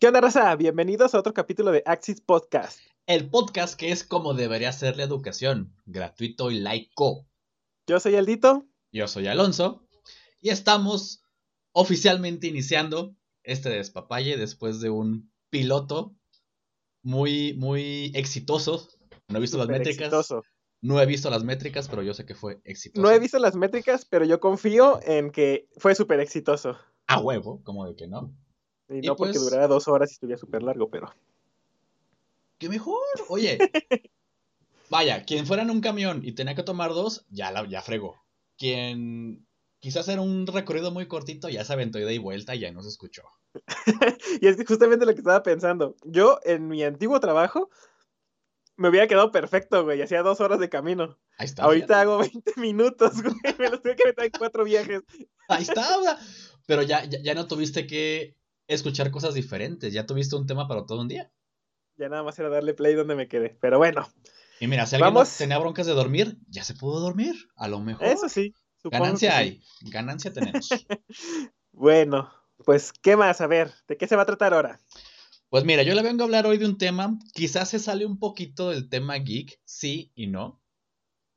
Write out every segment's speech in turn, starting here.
¿Qué onda, raza? Bienvenidos a otro capítulo de Axis Podcast. El podcast que es como debería ser la educación, gratuito y laico. Yo soy Aldito. Yo soy Alonso. Y estamos oficialmente iniciando este despapalle después de un piloto muy, muy exitoso. No he visto las métricas. Exitoso. No he visto las métricas, pero yo sé que fue exitoso. No he visto las métricas, pero yo confío en que fue súper exitoso. A huevo, como de que no. Y Y no porque pues- durara dos horas y estuviera súper largo, pero. ¡Qué mejor! Oye. Vaya, quien fuera en un camión y tenía que tomar dos, ya, la, ya fregó. Quien quizás era un recorrido muy cortito, ya se aventó ida y vuelta y ya no se escuchó. y es justamente lo que estaba pensando. Yo, en mi antiguo trabajo, me hubiera quedado perfecto, güey. Hacía dos horas de camino. Ahí está. Ahorita hago 20 minutos, güey. Me los tengo que meter en cuatro viajes. Ahí está. Pero ya, ya, ya no tuviste que escuchar cosas diferentes. Ya tuviste un tema para todo un día. Ya nada más era darle play donde me quedé. Pero bueno, Y mira, si alguien Vamos. tenía broncas de dormir, ya se pudo dormir. A lo mejor. eso sí. Ganancia que hay. Ganancia tenemos. Bueno, pues, ¿qué más? A ver, ¿de qué se va a tratar ahora? Pues mira, yo le vengo a hablar hoy de un tema. Quizás se sale un poquito del tema geek, sí y no.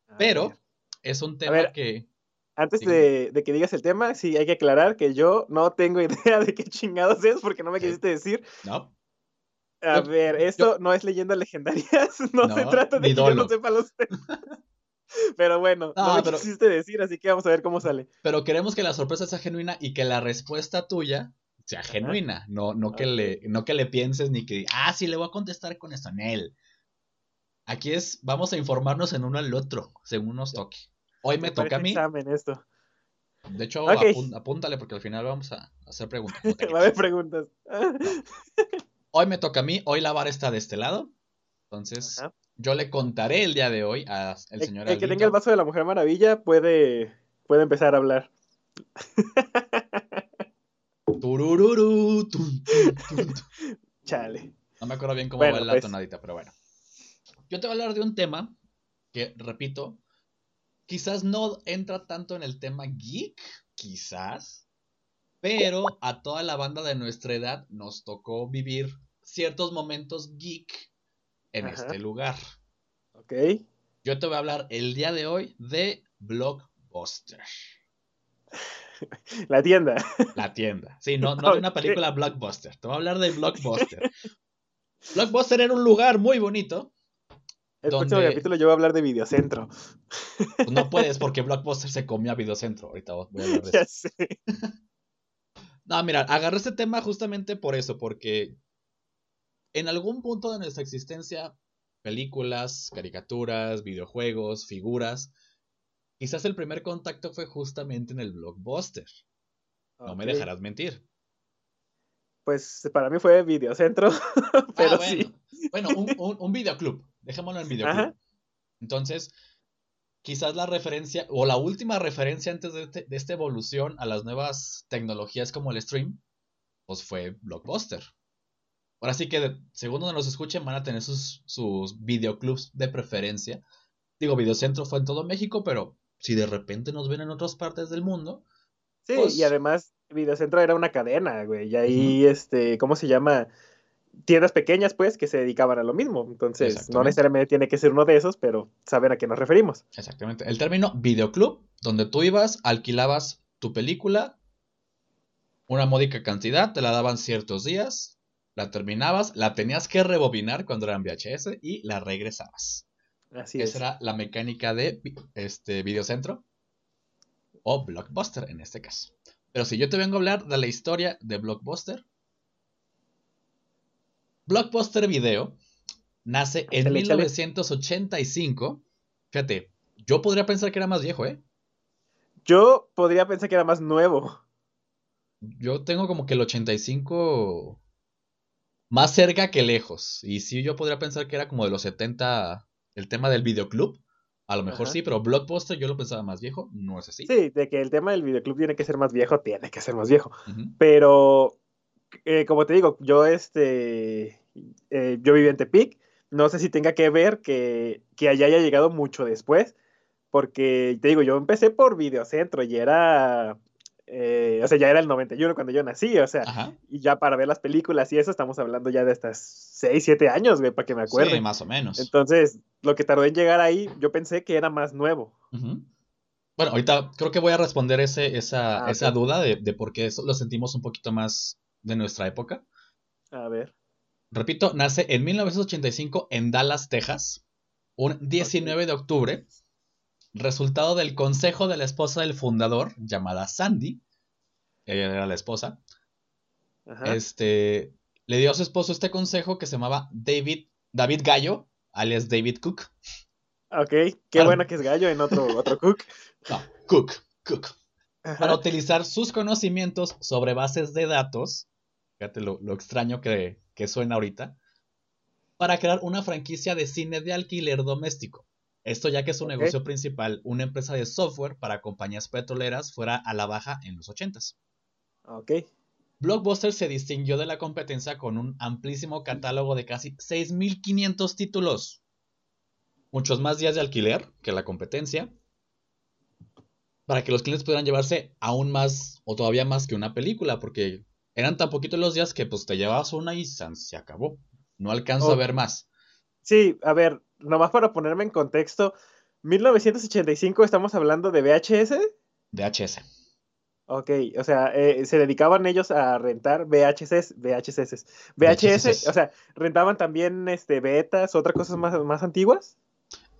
A Pero ver, es un tema ver. que. Antes de, de que digas el tema, sí hay que aclarar que yo no tengo idea de qué chingados es porque no me quisiste decir. No. A Yo- ver, esto no es leyendas legendarias, no, se trata de que yo no sepa los temas. Pero bueno, no, No, me pero- quisiste decir, así que vamos a ver cómo sale. Pero queremos que la sorpresa sea genuina y que la respuesta tuya sea genuina. No, no, que le, no que le pienses ni que, ah, sí, le voy a contestar con eso en él. Aquí es, vamos a informarnos en uno al otro, según nos toque. Hoy me toca a mí. examen esto. De hecho, apúntale porque al final vamos a hacer preguntas. Va a haber preguntas. Hoy me toca a mí, hoy la vara está de este lado. Entonces, Ajá. yo le contaré el día de hoy al El, señor el que tenga el vaso de la Mujer Maravilla puede, puede empezar a hablar. Turururu, tum, tum, tum, tum. Chale. No me acuerdo bien cómo Bueno, va la pues. tonadita, pero bueno. Yo te voy a hablar de un tema que, repito, quizás no entra tanto en el tema geek, quizás, pero a toda la banda de nuestra edad nos tocó vivir ciertos momentos geek en Ajá. este lugar. Ok. Yo te voy a hablar el día de hoy de Blockbuster, La tienda. la tienda. Sí, no, no de una película Blockbuster, te voy a hablar de Blockbuster. Blockbuster era un lugar muy bonito, El Donde- próximo capítulo yo voy a hablar de Videocentro. Pues no puedes porque Blockbuster se comió a Videocentro. Ahorita voy a hablar de Ya eso. sé. No, mira, agarré este tema justamente por eso, porque en algún punto de nuestra existencia, películas, caricaturas, videojuegos, figuras, quizás el primer contacto fue justamente en el Blockbuster. No me dejarás mentir. Pues para mí fue Videocentro, pero Ah, bueno. sí. Bueno, un, un, un videoclub. Dejémoslo en videoclub. Ajá. Entonces, quizás la referencia, o la última referencia antes de, este- de esta evolución a las nuevas tecnologías como el stream, pues fue Blockbuster. Ahora sí que, de- según donde nos escuchen, van a tener sus, sus videoclubs de preferencia. Digo, Videocentro fue en todo México, pero si de repente nos ven en otras partes del mundo, Sí, Pues- y además Videocentro era una cadena, güey. Y ahí, este, ¿cómo se llama? Tiendas pequeñas, pues, que se dedicaban a lo mismo. Entonces, no necesariamente tiene que ser uno de esos, pero saben a qué nos referimos. Exactamente. El término videoclub, donde tú ibas, alquilabas tu película, una módica cantidad, te la daban ciertos días, la terminabas, la tenías que rebobinar cuando eran VHS y la regresabas. Así Esa es. era la mecánica de este Videocentro o Blockbuster en este caso. Pero si yo te vengo a hablar de la historia de Blockbuster, Blockbuster Video nace en Échale, échale. 1985. Fíjate, yo podría pensar que era más viejo, ¿eh? Yo podría pensar que era más nuevo. Yo tengo como que el 85 más cerca que lejos. Y sí, yo podría pensar que era como de los 70 el tema del videoclub. A lo mejor Ajá. sí, pero Blockbuster yo lo pensaba más viejo. No es así. Sí, de que el tema del videoclub tiene que ser más viejo, tiene que ser más viejo. Pero, eh, como te digo, yo este, eh, yo viví en Tepic. No sé si tenga que ver que, que allá haya llegado mucho después. Porque te digo, yo empecé por Videocentro y era eh, o sea, ya era el 91 cuando yo nací, o sea, Ajá. y ya para ver las películas y eso estamos hablando ya de estas 6, 7 años, güey, para que me acuerde. Sí, más o menos. Entonces, lo que tardó en llegar ahí, yo pensé que era más nuevo. Bueno, ahorita creo que voy a responder ese, esa, Ah, esa duda de, de por qué eso lo sentimos un poquito más de nuestra época. A ver. Repito, nace en 1985 en Dallas, Texas, un 19 de octubre, resultado del consejo de la esposa del fundador, llamada Sandy, ella era la esposa, Ajá. este, le dio a su esposo este consejo que se llamaba David, David Gallo, alias David Cook. Ok, qué Al- bueno que es gallo en otro, otro cook. No, Cook, Cook. Ajá. para utilizar sus conocimientos sobre bases de datos, fíjate lo, lo extraño que, que suena ahorita, para crear una franquicia de cine de alquiler doméstico. Esto ya que su negocio principal, una empresa de software para compañías petroleras, fuera a la baja en los 80s. Ok. Blockbuster se distinguió de la competencia con un amplísimo catálogo de casi 6.500 títulos. Muchos más días de alquiler que la competencia. Para que los clientes pudieran llevarse aún más o todavía más que una película. Porque eran tan poquitos los días que pues te llevabas una y se acabó. No alcanzo a ver más. Sí, a ver, nomás para ponerme en contexto, 1985 estamos hablando de VHS. VHS. Ok, o sea, eh, se dedicaban ellos a rentar VHS, VHS, VHS, VHS. o sea, rentaban también este betas, otras cosas más, más antiguas.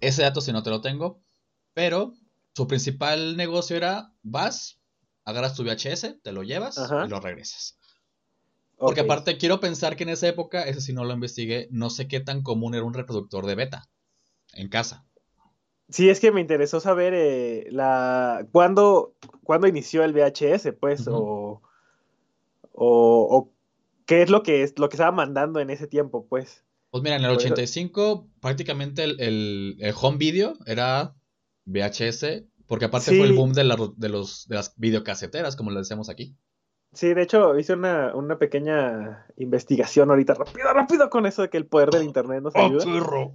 Ese dato si no te lo tengo. Pero su principal negocio era vas, agarras tu VHS, te lo llevas Ajá. y lo regresas. Porque aparte quiero pensar que en esa época, ese sí no lo investigué, no sé qué tan común era un reproductor de beta en casa. Sí, es que me interesó saber eh, la cuándo, cuándo inició el VHS, pues, o, o, o qué es lo que es lo que estaba mandando en ese tiempo, pues. Pues mira, en el Por eso- 85 prácticamente el, el- el home video era VHS, porque aparte Sí. fue el boom de, la- de los, de las videocaseteras, como le decíamos aquí. Sí, de hecho, hice una, una pequeña investigación ahorita, rápido, rápido, con eso de que el poder del internet nos ayuda. perro!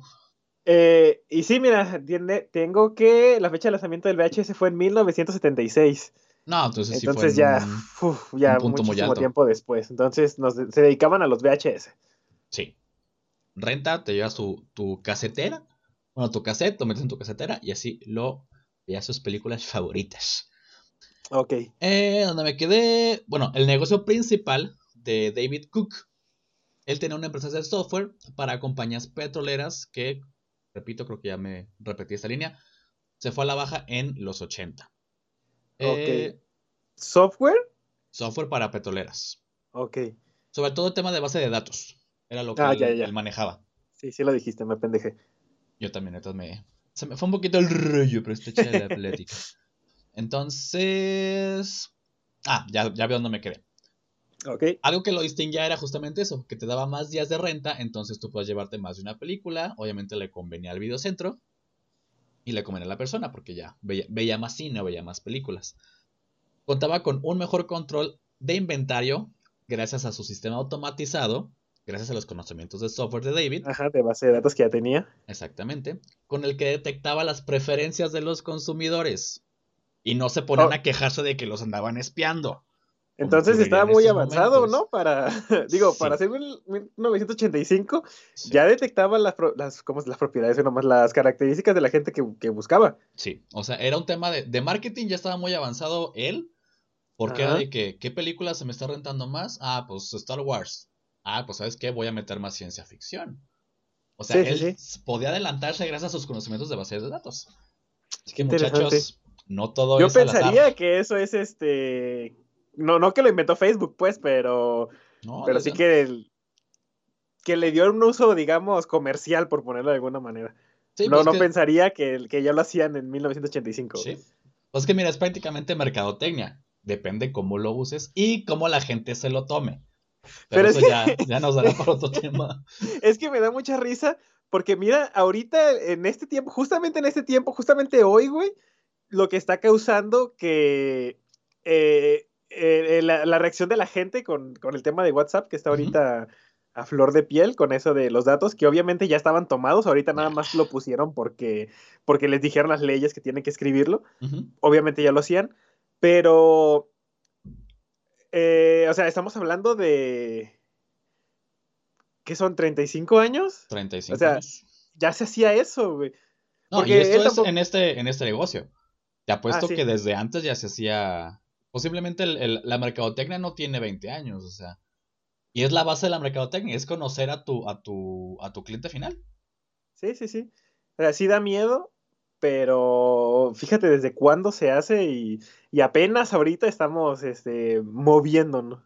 Eh, y sí, mira, tiene, tengo que la fecha de lanzamiento del VHS fue en 1976. No, entonces sí Entonces fue ya, un- uf, ya un punto muy muchísimo alto. tiempo después. Entonces nos, se dedicaban a los VHS. Sí. Renta, te llevas tu, tu casetera, bueno, tu cassette, lo metes en tu casetera y así lo veías sus películas favoritas. Ok. Eh, donde me quedé. Bueno, el negocio principal de David Cook. Él tenía una empresa de software para compañías petroleras que, repito, creo que ya me repetí esta línea, se fue a la baja en los 80. Eh, ¿Software? software para petroleras. Ok. Sobre todo el tema de base de datos. Era lo que Ah, él, ya, ya. él manejaba. Sí, sí lo dijiste, me pendejé. Yo también, entonces me. Se me fue un poquito el rollo, pero está hecha la plática. Entonces. Ah, ya, ya veo dónde me quedé. Ok. Algo que lo distinguía era justamente eso, que te daba más días de renta, entonces tú puedes llevarte más de una película, obviamente le convenía al videocentro y le convenía a la persona porque ya veía, veía más cine, veía más películas. Contaba con un mejor control de inventario gracias a su sistema automatizado, gracias a los conocimientos de software de David, Ajá, de base de datos que ya tenía. exactamente, con el que detectaba las preferencias de los consumidores y no se ponían Oh. a quejarse de que los andaban espiando. Entonces estaba muy avanzado, momentos. ¿no? Para, digo, Sí. para hacer mil- 1985, Sí. ya detectaba las, las, ¿cómo es? las propiedades, nomás las características de la gente que, que buscaba. Sí, o sea, era un tema de, de marketing, ya estaba muy avanzado él, porque era de que, ¿qué película se me está rentando más? Ah, pues Star Wars. Ah, pues ¿sabes qué? Voy a meter más ciencia ficción. O sea, Sí, él podía adelantarse gracias a sus conocimientos de bases de datos. Así que muchachos, no todo Yo es al azar. pensaría que eso es este. No, no que lo inventó Facebook, pues, pero. No, pero sí que. el- que le dio un uso, digamos, comercial, por ponerlo de alguna manera. sí, no pues no que- pensaría que, que ya lo hacían en 1985. Sí. Pues que mira, es prácticamente mercadotecnia. Depende cómo lo uses y cómo la gente se lo tome. Pero, Pero es eso que- ya, ya nos dará para otro tema. Es que me da mucha risa, porque mira, ahorita, en este tiempo, justamente en este tiempo, justamente hoy, güey, lo que está causando que eh, eh, la, la reacción de la gente con, con el tema de WhatsApp, que está ahorita a flor de piel con eso de los datos, que obviamente ya estaban tomados, ahorita nada más lo pusieron porque, porque les dijeron las leyes que tienen que escribirlo, obviamente ya lo hacían, pero eh, o sea, estamos hablando de. ¿Qué son? ¿35 años? 35 O sea, años. Ya se hacía eso, güey. No, y porque esto él es tampoco- en este, en este negocio. Te apuesto Ah, sí. que desde antes ya se hacía. Posiblemente el- el- la mercadotecnia no tiene 20 años, o sea. Y es la base de la mercadotecnia, es conocer a tu, a tu, a tu cliente final. Sí, sí, sí. O sea, sí da miedo, pero fíjate desde cuándo se hace y, y apenas ahorita estamos este, moviéndonos.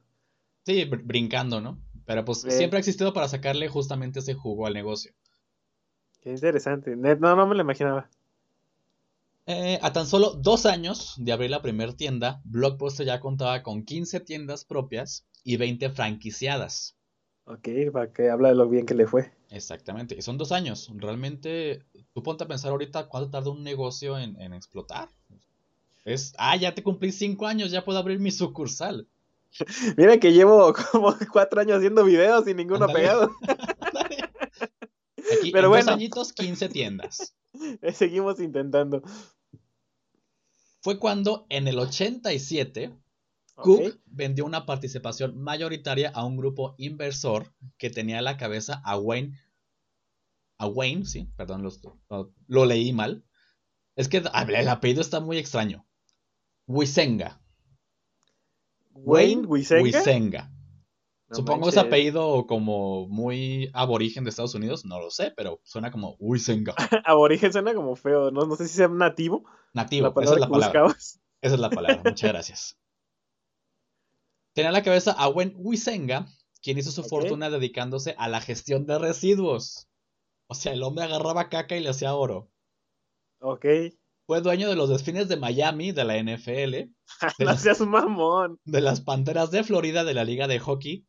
Sí, br- brincando, ¿no? Pero pues Eh. siempre ha existido para sacarle justamente ese jugo al negocio. Qué interesante. No, no me lo imaginaba. Eh, a tan solo dos años de abrir la primera tienda, Blockbuster ya contaba con 15 tiendas propias y 20 franquiciadas. Ok, para que habla de lo bien que le fue. Exactamente, y son dos años. Realmente, tú ponte a pensar ahorita cuánto tarda un negocio en, en explotar. Es, ah, ya te cumplí cinco años, ya puedo abrir mi sucursal. Mira que llevo como cuatro años haciendo videos y ninguno pegado. Aquí, Pero en bueno. dos añitos, 15 tiendas. Seguimos intentando. Fue cuando en el 87 Ok. Cook vendió una participación mayoritaria a un grupo inversor que tenía a la cabeza a Wayne. A Wayne, sí, perdón, los- lo, lo leí mal. Es que el apellido está muy extraño. Wisenga. Wayne Wisenga. Wisenga. No Supongo es manches. apellido como muy aborigen de Estados Unidos, no lo sé, pero suena como Wisenga. Aborigen suena como feo. No, no sé si sea nativo. Nativo, esa es la palabra. buscabas. Esa es la palabra, muchas gracias. Tenía a la cabeza a Wen Wisenga, quien hizo su fortuna dedicándose a la gestión de residuos. O sea, el hombre agarraba caca y le hacía oro. Ok. Fue dueño de los delfines de Miami, de la NFL, de, No las, seas mamón. de las panteras de Florida, de la Liga de Hockey,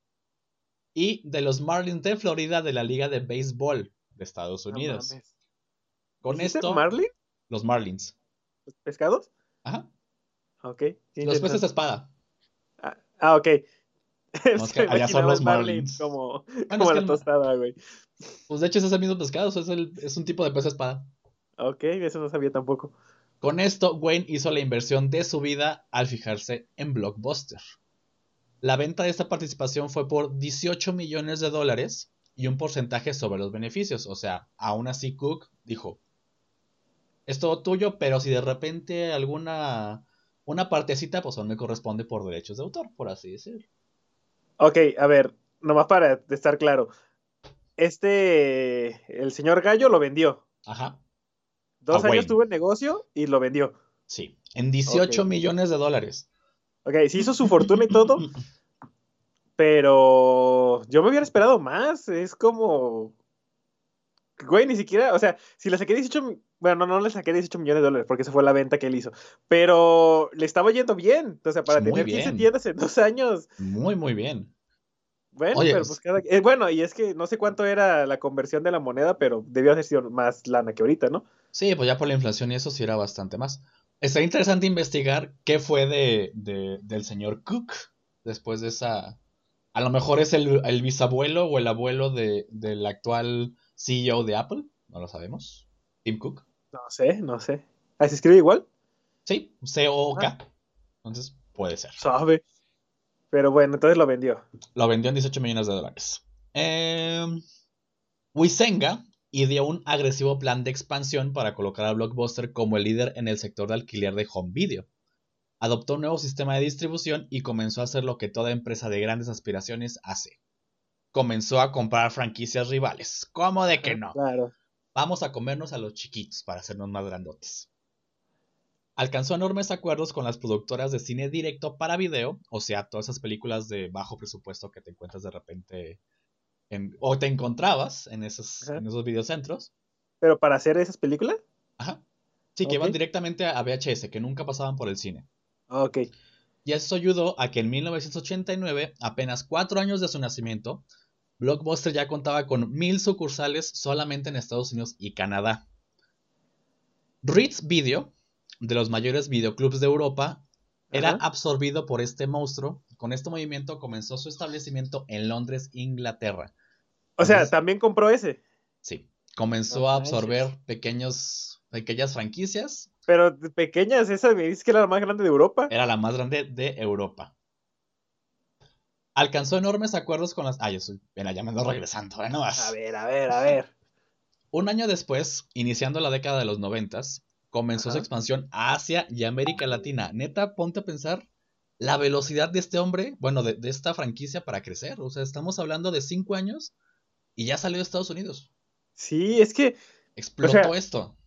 y de los Marlins de Florida, de la Liga de Béisbol de Estados No Unidos. mames. Con ¿Dijiste esto, Marlin? los Marlins. ¿Los pescados? Ajá. Ok. Los peces de espada. Ah, ah, ok. No, que allá son los Marlins. Como, Bueno, como la el- tostada, güey. Pues de hecho es ese mismo pescado, es, el- es un tipo de pez espada. Ok, eso no sabía tampoco. Con esto, Wayne hizo la inversión de su vida al fijarse en Blockbuster. La venta de esta participación fue por 18 millones de dólares y un porcentaje sobre los beneficios. O sea, aún así Cook dijo, es todo tuyo, pero si de repente alguna una partecita, pues aún me corresponde por derechos de autor, por así decirlo. Ok, a ver, nomás para estar claro. Este, el señor Gallo lo vendió. Ajá, Dos A años Wayne. tuvo el negocio y lo vendió. sí, en 18 Ok. millones de dólares. Ok, sí hizo su fortuna y todo, pero yo me hubiera esperado más. Es como. Güey, ni siquiera, o sea, si le saqué 18, mi- bueno, no, no le saqué 18 millones de dólares porque esa fue la venta que él hizo, pero le estaba yendo bien, o sea, para Muy tener 15 bien. tiendas en dos años, Muy, muy bien. bueno, Oye, pero es- pues cada, eh, bueno, y es que no sé cuánto era la conversión de la moneda, pero debió haber sido más lana que ahorita, ¿no? Sí, pues ya por la inflación y eso sí era bastante más. Está interesante investigar qué fue de, de- del señor Cook después de esa... A lo mejor es el, el bisabuelo o el abuelo de, del actual CEO de Apple, no lo sabemos. Tim Cook. No sé, no sé. ¿Ah, se escribe igual? Sí, C-O-O-K. Ah. Entonces puede ser. Sabe. Pero bueno, entonces lo vendió. Lo vendió en 18 millones de dólares. Eh, Wisenga ideó un agresivo plan de expansión para colocar a Blockbuster como el líder en el sector de alquiler de home video. Adoptó un nuevo sistema de distribución y comenzó a hacer lo que toda empresa de grandes aspiraciones hace. Comenzó a comprar franquicias rivales. ¿Cómo de que no? Claro. Vamos a comernos a los chiquitos para hacernos más grandotes. Alcanzó enormes acuerdos con las productoras de cine directo para video, o sea, todas esas películas de bajo presupuesto que te encuentras de repente en- o te encontrabas en esos, en esos videocentros. Pero para hacer esas películas, Ajá. Sí, que iban directamente a VHS, que nunca pasaban por el cine. ok. Y eso ayudó a que en 1989, apenas cuatro años de su nacimiento, Blockbuster ya contaba con mil sucursales solamente en Estados Unidos y Canadá. Ritz Video, de los mayores videoclubs de Europa, era Ajá. absorbido por este monstruo. Con este movimiento comenzó su establecimiento en Londres, Inglaterra. O sea, Entonces- también compró ese. Sí, comenzó No a manches. absorber pequeños, pequeñas franquicias. Pero pequeñas, esa me dice que era la más grande de Europa. Era la más grande de Europa. alcanzó enormes acuerdos con las... Ah, yo soy... Ven, ya me ando regresando, ¿eh? No más. A ver, a ver, a ver. Un año después, iniciando la década de los noventas, comenzó su expansión a Asia y América Latina. Neta, ponte a pensar la velocidad de este hombre, bueno, de, de esta franquicia para crecer. O sea, estamos hablando de cinco años y ya salió de Estados Unidos. Sí, es que, Explotó sea, esto.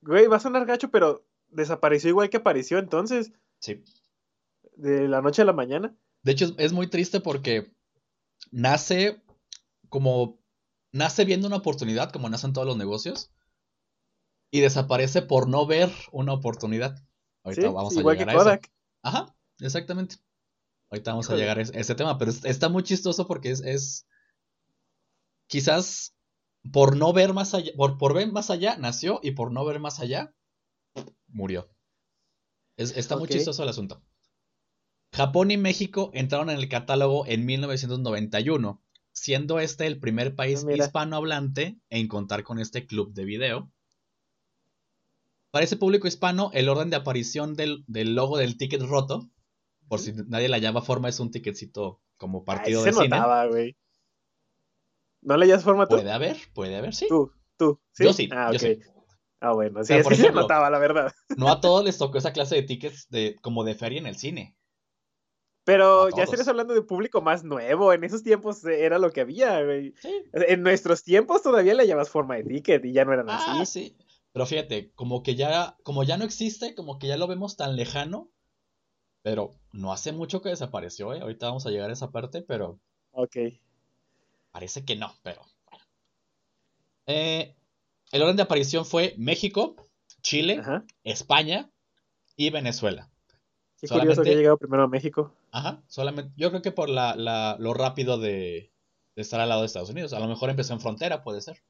güey, va a sonar gacho, pero desapareció igual que apareció entonces, Sí. de la noche a la mañana. De hecho, es, es muy triste porque nace como. Nace viendo una oportunidad, como nacen todos los negocios, y desaparece por no ver una oportunidad. Ahorita Sí, vamos sí, a igual llegar que a eso. Ajá, exactamente. Ahorita vamos a llegar a ese, a ese tema, pero es- está muy chistoso porque es, es- quizás por no ver más allá, por, por ver más allá, nació y por no ver más allá, murió. Es- está muy chistoso el asunto. Japón y México entraron en el catálogo en 1991, siendo este el primer país Ah, mira. hispanohablante en contar con este club de video. Para ese público hispano, el orden de aparición del, del logo del ticket roto, por si nadie la llama forma, es un ticketcito como Ay, partido se de cine. notaba, güey. ¿No leías forma tú? Puede haber, puede haber, sí. Tú, tú. ¿sí? Yo sí, Ah, yo sí. Ah, bueno, sí, Pero, es por que se notaba, la verdad. No a todos les tocó esa clase de tickets de, como de feria en el cine. Pero ya estarías hablando de público más nuevo. En esos tiempos eh, era lo que había, güey. Sí. En nuestros tiempos todavía le llamabas forma de ticket y ya no eran Ah, así. sí. Pero fíjate, como que ya, como ya no existe, como que ya lo vemos tan lejano. Pero no hace mucho que desapareció, ¿eh? Ahorita vamos a llegar a esa parte, pero Ok. Parece que no, pero bueno. Eh, el orden de aparición fue México, Chile, Ajá. España y Venezuela. Qué curioso que Solamente- llegado primero a México. Ajá, solamente, yo creo que por la, la- lo rápido de, de estar al lado de Estados Unidos. A lo mejor empezó en frontera, puede ser.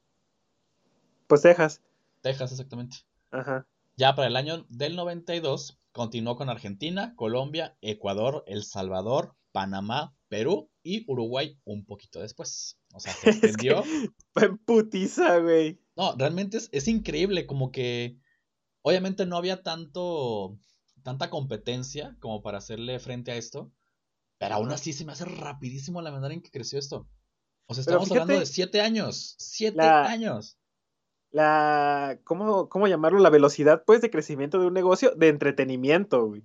Pues Texas. Texas, exactamente. Ajá. Ya para el año del 92, continuó con Argentina, Colombia, Ecuador, El Salvador, Panamá, Perú y Uruguay un poquito después. O sea, se Es que- extendió. Putiza, güey. No, realmente es, es increíble, como que obviamente no había tanto, tanta competencia como para hacerle frente a esto, pero aún así se me hace rapidísimo la manera en que creció esto. O sea, estamos hablando de siete años, siete la- años. La. ¿cómo, ¿Cómo llamarlo? La velocidad, pues, de crecimiento de un negocio de entretenimiento, güey.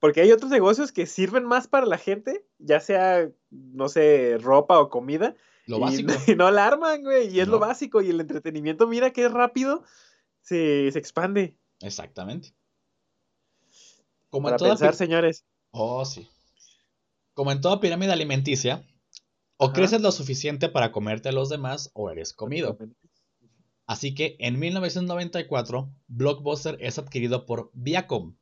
Porque hay otros negocios que sirven más para la gente, ya sea, no sé, ropa o comida. Lo y, básico. y no la arman, güey. Y es lo básico. Y el entretenimiento, mira que rápido se, se expande. Exactamente. Como Para en toda pensar, señores. Oh, sí. Como en toda pirámide alimenticia, o Ajá. creces lo suficiente para comerte a los demás o eres comido. Así que en 1994, Blockbuster es adquirido por Viacom,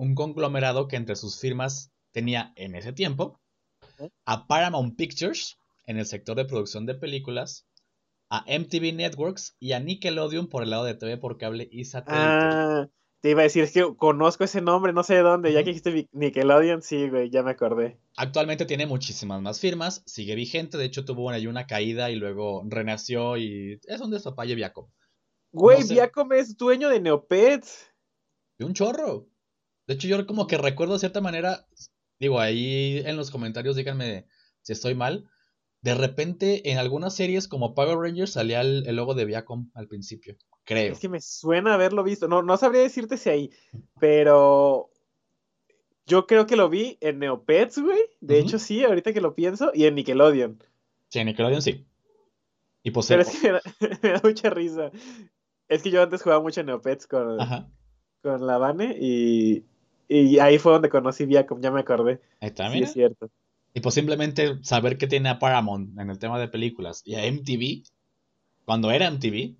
un conglomerado que entre sus firmas tenía en ese tiempo a Paramount Pictures en el sector de producción de películas, a MTV Networks y a Nickelodeon por el lado de TV por cable y satélite. Ah, te iba a decir, es que conozco ese nombre, no sé de dónde. Ya que dijiste Nickelodeon, sí, güey, ya me acordé. Actualmente tiene muchísimas más firmas, sigue vigente, de hecho tuvo ahí una caída y luego renació y es un despapalle Viacom. Güey, No sé. Viacom es dueño de Neopets. De un chorro. De hecho, yo como que recuerdo de cierta manera, digo, ahí en los comentarios díganme si estoy mal. De repente, en algunas series como Power Rangers salía el, el logo de Viacom al principio. Creo. Es que me suena haberlo visto. No, no sabría decirte si ahí, pero yo creo que lo vi en Neopets, güey. De hecho, sí, ahorita que lo pienso, y en Nickelodeon. Sí, en Nickelodeon sí. Y pues, Pero es que me da, me da mucha risa. Es que yo antes jugaba mucho en Neopets con, Ajá. con la Vane y, y ahí fue donde conocí Viacom, ya me acordé. Ahí está, Sí, es cierto. Y pues simplemente saber que tiene a Paramount en el tema de películas y a MTV, cuando era MTV,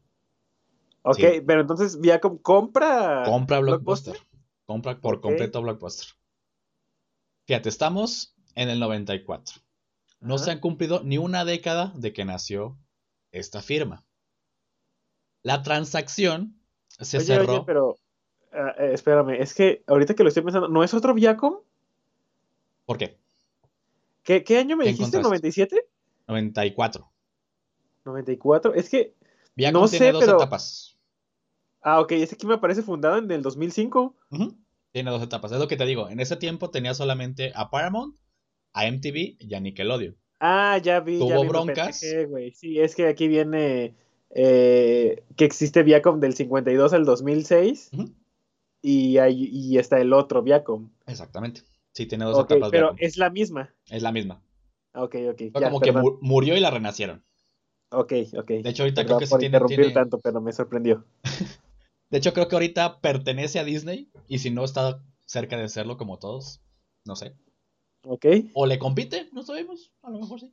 Ok, Sí. pero entonces Viacom compra compra Blockbuster. Compra por completo Blockbuster. Fíjate, estamos en el 94. No Ajá. se han cumplido ni una década de que nació esta firma. La transacción se Oye, cerró. oye, pero ah, eh, espérame, es que ahorita que lo estoy pensando, ¿no es otro Viacom? ¿Por qué? ¿Qué, qué año me ¿Qué dijiste? encontraste? ¿97? 94. ¿94? Es que, Viacom No tiene sé, dos pero- etapas. ah, ok, este aquí me parece fundado en el 2005. Ujú. Tiene dos etapas. Es lo que te digo. En ese tiempo tenía solamente a Paramount a MTV y a Nickelodeon. Ah, ya vi. Tuvo ya vi, broncas. Sí, es que aquí viene eh, que existe Viacom del 52 al 2006 Ujú, y, hay, y está el otro Viacom. Exactamente. Sí, tiene dos Ok, etapas. pero Viacom. es la misma. Es la misma. Ok, ok. Fue ya, como que perdón. murió y la renacieron. Ok, ok. De hecho, ahorita Perdón creo que sí por tiene, interrumpir tiene- tanto, pero me sorprendió. De hecho, creo que ahorita pertenece a Disney. Y si no está cerca de serlo como todos, no sé. Ok. O le compite, no sabemos. A lo mejor sí.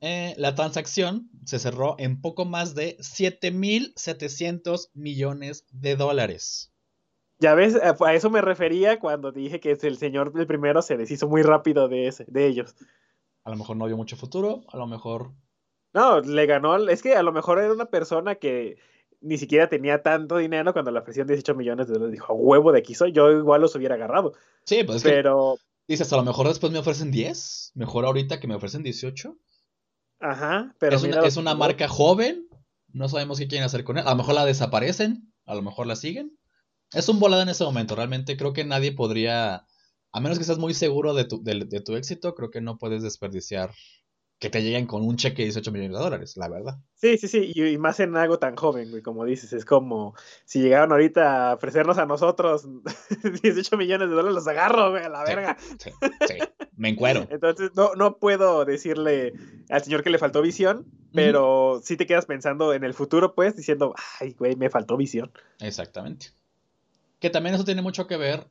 Eh, la transacción se cerró en poco más de 7.700 millones de dólares. Ya ves, a a eso me refería cuando dije que el señor del primero se deshizo muy rápido de ese, de ellos. A lo mejor no vio mucho futuro. A lo mejor No, le ganó, es que a lo mejor era una persona que ni siquiera tenía tanto dinero cuando le ofrecieron 18 millones de dólares. Dijo, "A huevo de aquí soy, yo igual los hubiera agarrado. Sí, pues que Pero, dices, a lo mejor después me ofrecen 10, mejor ahorita que me ofrecen 18. Ajá, pero es, una, mira es una marca joven, no sabemos qué quieren hacer con él. A lo mejor la desaparecen, a lo mejor la siguen. Es un volado en ese momento, realmente creo que nadie podría, a menos que estés muy seguro de tu, de, de tu éxito, creo que no puedes desperdiciar que te lleguen con un cheque de 18 millones de dólares, la verdad. Sí, sí, sí, y, y más en algo tan joven, güey, como dices, es como si llegaron ahorita a ofrecernos a nosotros 18 millones de dólares, los agarro, güey, a la Sí. verga. Sí, sí, me encuero. Entonces, no, no puedo decirle al señor que le faltó visión, pero sí te quedas pensando en el futuro, pues, diciendo, ay, güey, me faltó visión. Exactamente. Que también eso tiene mucho que ver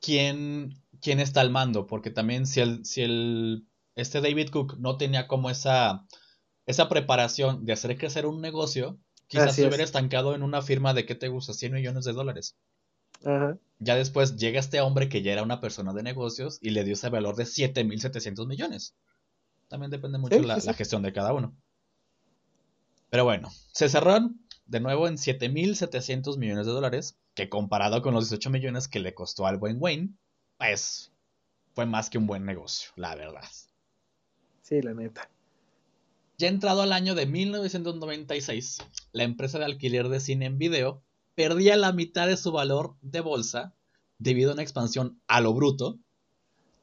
quién, quién está al mando, porque también si el, si el este David Cook no tenía como esa, esa preparación de hacer crecer un negocio, quizás Así se es. hubiera estancado en una firma de, ¿qué te gusta? 100 millones de dólares. Ajá. Ya después llega este hombre que ya era una persona de negocios y le dio ese valor de 7.700 millones. También depende mucho Sí, la, sí, la gestión de cada uno. Pero bueno, se cerraron de nuevo en 7.700 millones de dólares, que comparado con los 18 millones que le costó al buen Wayne, pues fue más que un buen negocio, la verdad. Sí, la neta. Ya entrado al año de 1996, la empresa de alquiler de cine en video perdía la mitad de su valor de bolsa debido a una expansión a lo bruto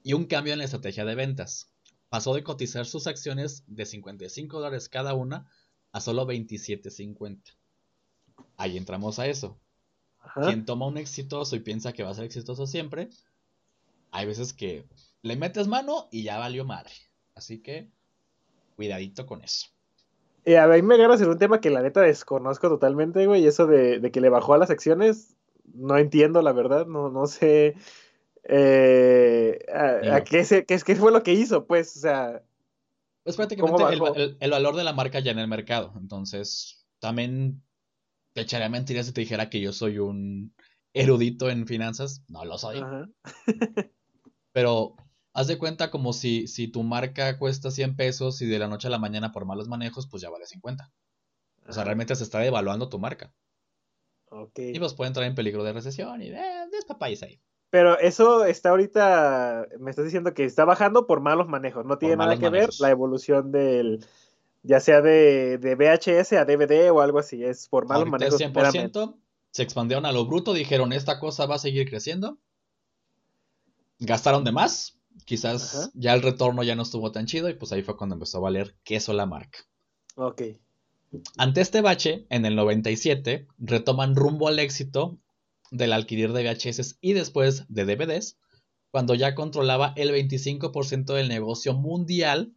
y un cambio en la estrategia de ventas. Pasó de cotizar sus acciones de 55 dólares cada una a solo 27.50. Ahí entramos a eso. Ajá. Quien toma un exitoso y piensa que va a ser exitoso siempre, hay veces que le metes mano y ya valió madre. Así que, cuidadito con eso. Eh, a mí me agarras en un tema que la neta desconozco totalmente, güey, y eso de, de que le bajó a las acciones, no entiendo, la verdad, no, no sé eh, a, qué, se, qué, qué fue lo que hizo, pues, o sea, Pues prácticamente ¿Cómo el, bajó? el- el valor de la marca ya en el mercado. Entonces, también te echaría mentiras si te dijera que yo soy un erudito en finanzas. No lo soy. ajá. Pero haz de cuenta como si, si tu marca cuesta 100 pesos y de la noche a la mañana por malos manejos, pues ya vale 50. O sea, realmente se está devaluando tu marca. ok. Y pues puede entrar en peligro de recesión y de despapáis ahí. Pero eso está ahorita, me estás diciendo que está bajando por malos manejos, no tiene nada que manejos. ver la evolución del, ya sea de, de VHS a DVD o algo así, es por malos Ahorita manejos. es meramente. 100%. Se expandieron a lo bruto, dijeron, esta cosa va a seguir creciendo. Gastaron de más. Quizás Ajá. ya el retorno ya no estuvo tan chido y pues ahí fue cuando empezó a valer queso la marca. Ok. Ante este bache, en el 97, retoman rumbo al éxito del alquiler de VHS y después de DVDs, cuando ya controlaba el 25% del negocio mundial.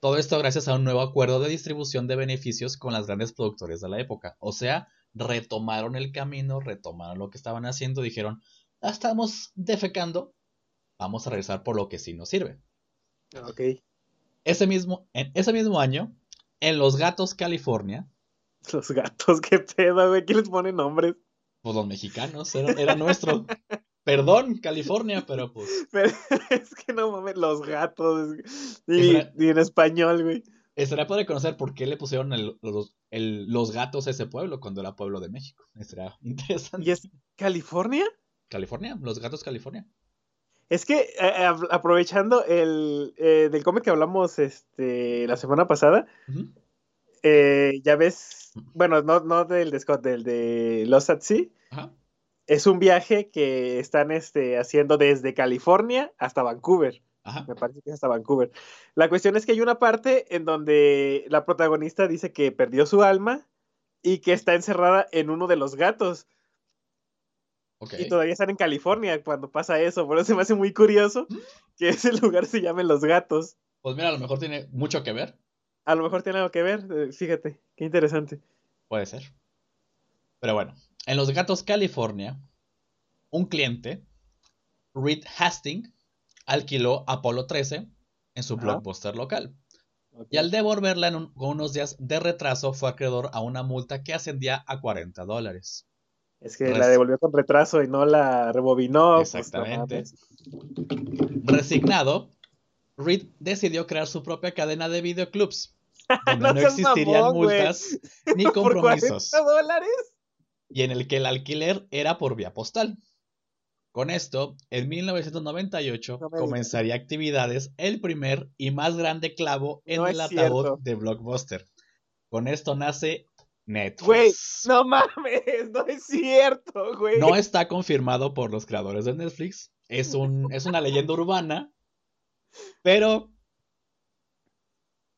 Todo esto gracias a un nuevo acuerdo de distribución de beneficios con las grandes productores de la época. O sea, retomaron el camino, retomaron lo que estaban haciendo, dijeron, "La estamos defecando, vamos a regresar por lo que sí nos sirve. Ok. Ese mismo, en ese mismo año, en Los Gatos, California, Los gatos, qué pedo, güey, ¿quién les pone nombres? pues los mexicanos, era, era nuestro. Perdón, California, pero pues Pero es que no mames, los gatos. Y, en español, güey. estaría poder conocer por qué le pusieron el- los, el- los gatos a ese pueblo cuando era pueblo de México. Estaría interesante. ¿Y es California? California, los gatos California. Es que eh, ab- aprovechando el eh, del cómic que hablamos este la semana pasada, eh, ya ves, bueno, no, no del de Scott, del de Lost at Sea, es un viaje que están este, haciendo desde California hasta Vancouver. Me parece que es hasta Vancouver. La cuestión es que hay una parte en donde la protagonista dice que perdió su alma y que está encerrada en uno de los gatos. Y todavía están en California cuando pasa eso. Por eso se me hace muy curioso ¿Mm? que ese lugar se llame Los Gatos. Pues mira, a lo mejor tiene mucho que ver. A lo mejor tiene algo que ver. eh, Fíjate, qué interesante. Puede ser. Pero bueno, en Los Gatos, California, un cliente, Reed Hastings, alquiló Apolo 13 en su Ajá. blockbuster local. Y al devolverla en un- con unos días de retraso, fue acreedor a una multa que ascendía a 40 dólares. Es que Res- la devolvió con retraso y no la rebobinó. pues, Exactamente. Resignado, Reed decidió crear su propia cadena de videoclubs, donde No existirían mamón, multas ni ¿Por compromisos, 40 dólares? y en el que el alquiler era por vía postal. Con esto, en 1998 No me comenzaría actividades el primer y más grande clavo en No el ataúd cierto. de Blockbuster. Con esto nace Netflix. Güey, No mames, no es cierto, güey. No está confirmado por los creadores de Netflix. Es, un, es una leyenda urbana. Pero.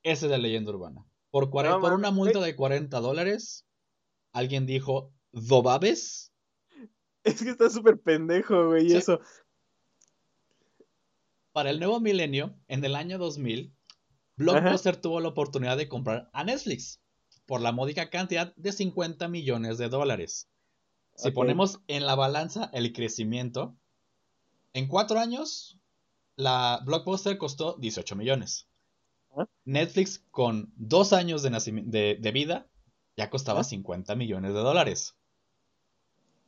Esa es la leyenda urbana. Por, cuare- No por mames, una multa de 40 dólares, alguien dijo: ¿Dobabes? Es que está súper pendejo, güey, y Sí. eso. Para el nuevo milenio, en el año 2000, Blockbuster tuvo la oportunidad de comprar a Netflix por la módica cantidad de 50 millones de dólares. Si ponemos en la balanza el crecimiento, en cuatro años, la Blockbuster costó 18 millones. Netflix, con dos años de, nacimi- de- de vida, ya costaba Ajá. 50 millones de dólares.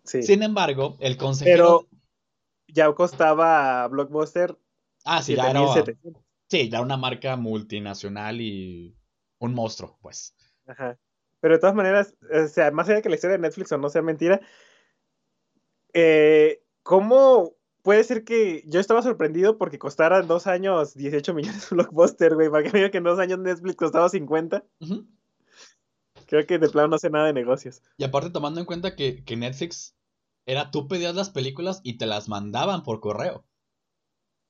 Sí. Sin embargo, el consejero... Pero ya costaba Blockbuster ah, sí, ya era, 7700. sí, ya era una marca multinacional y un monstruo, pues. Ajá. Pero de todas maneras, o sea, más allá de que la historia de Netflix o no sea mentira, eh, ¿cómo puede ser que yo estaba sorprendido porque costara en dos años 18 millones Blockbuster, güey? Para que me que en dos años Netflix costaba 50. Ujú. Creo que de plano no sé nada de negocios. Y aparte tomando en cuenta que, que Netflix era tú pedías las películas y te las mandaban por correo.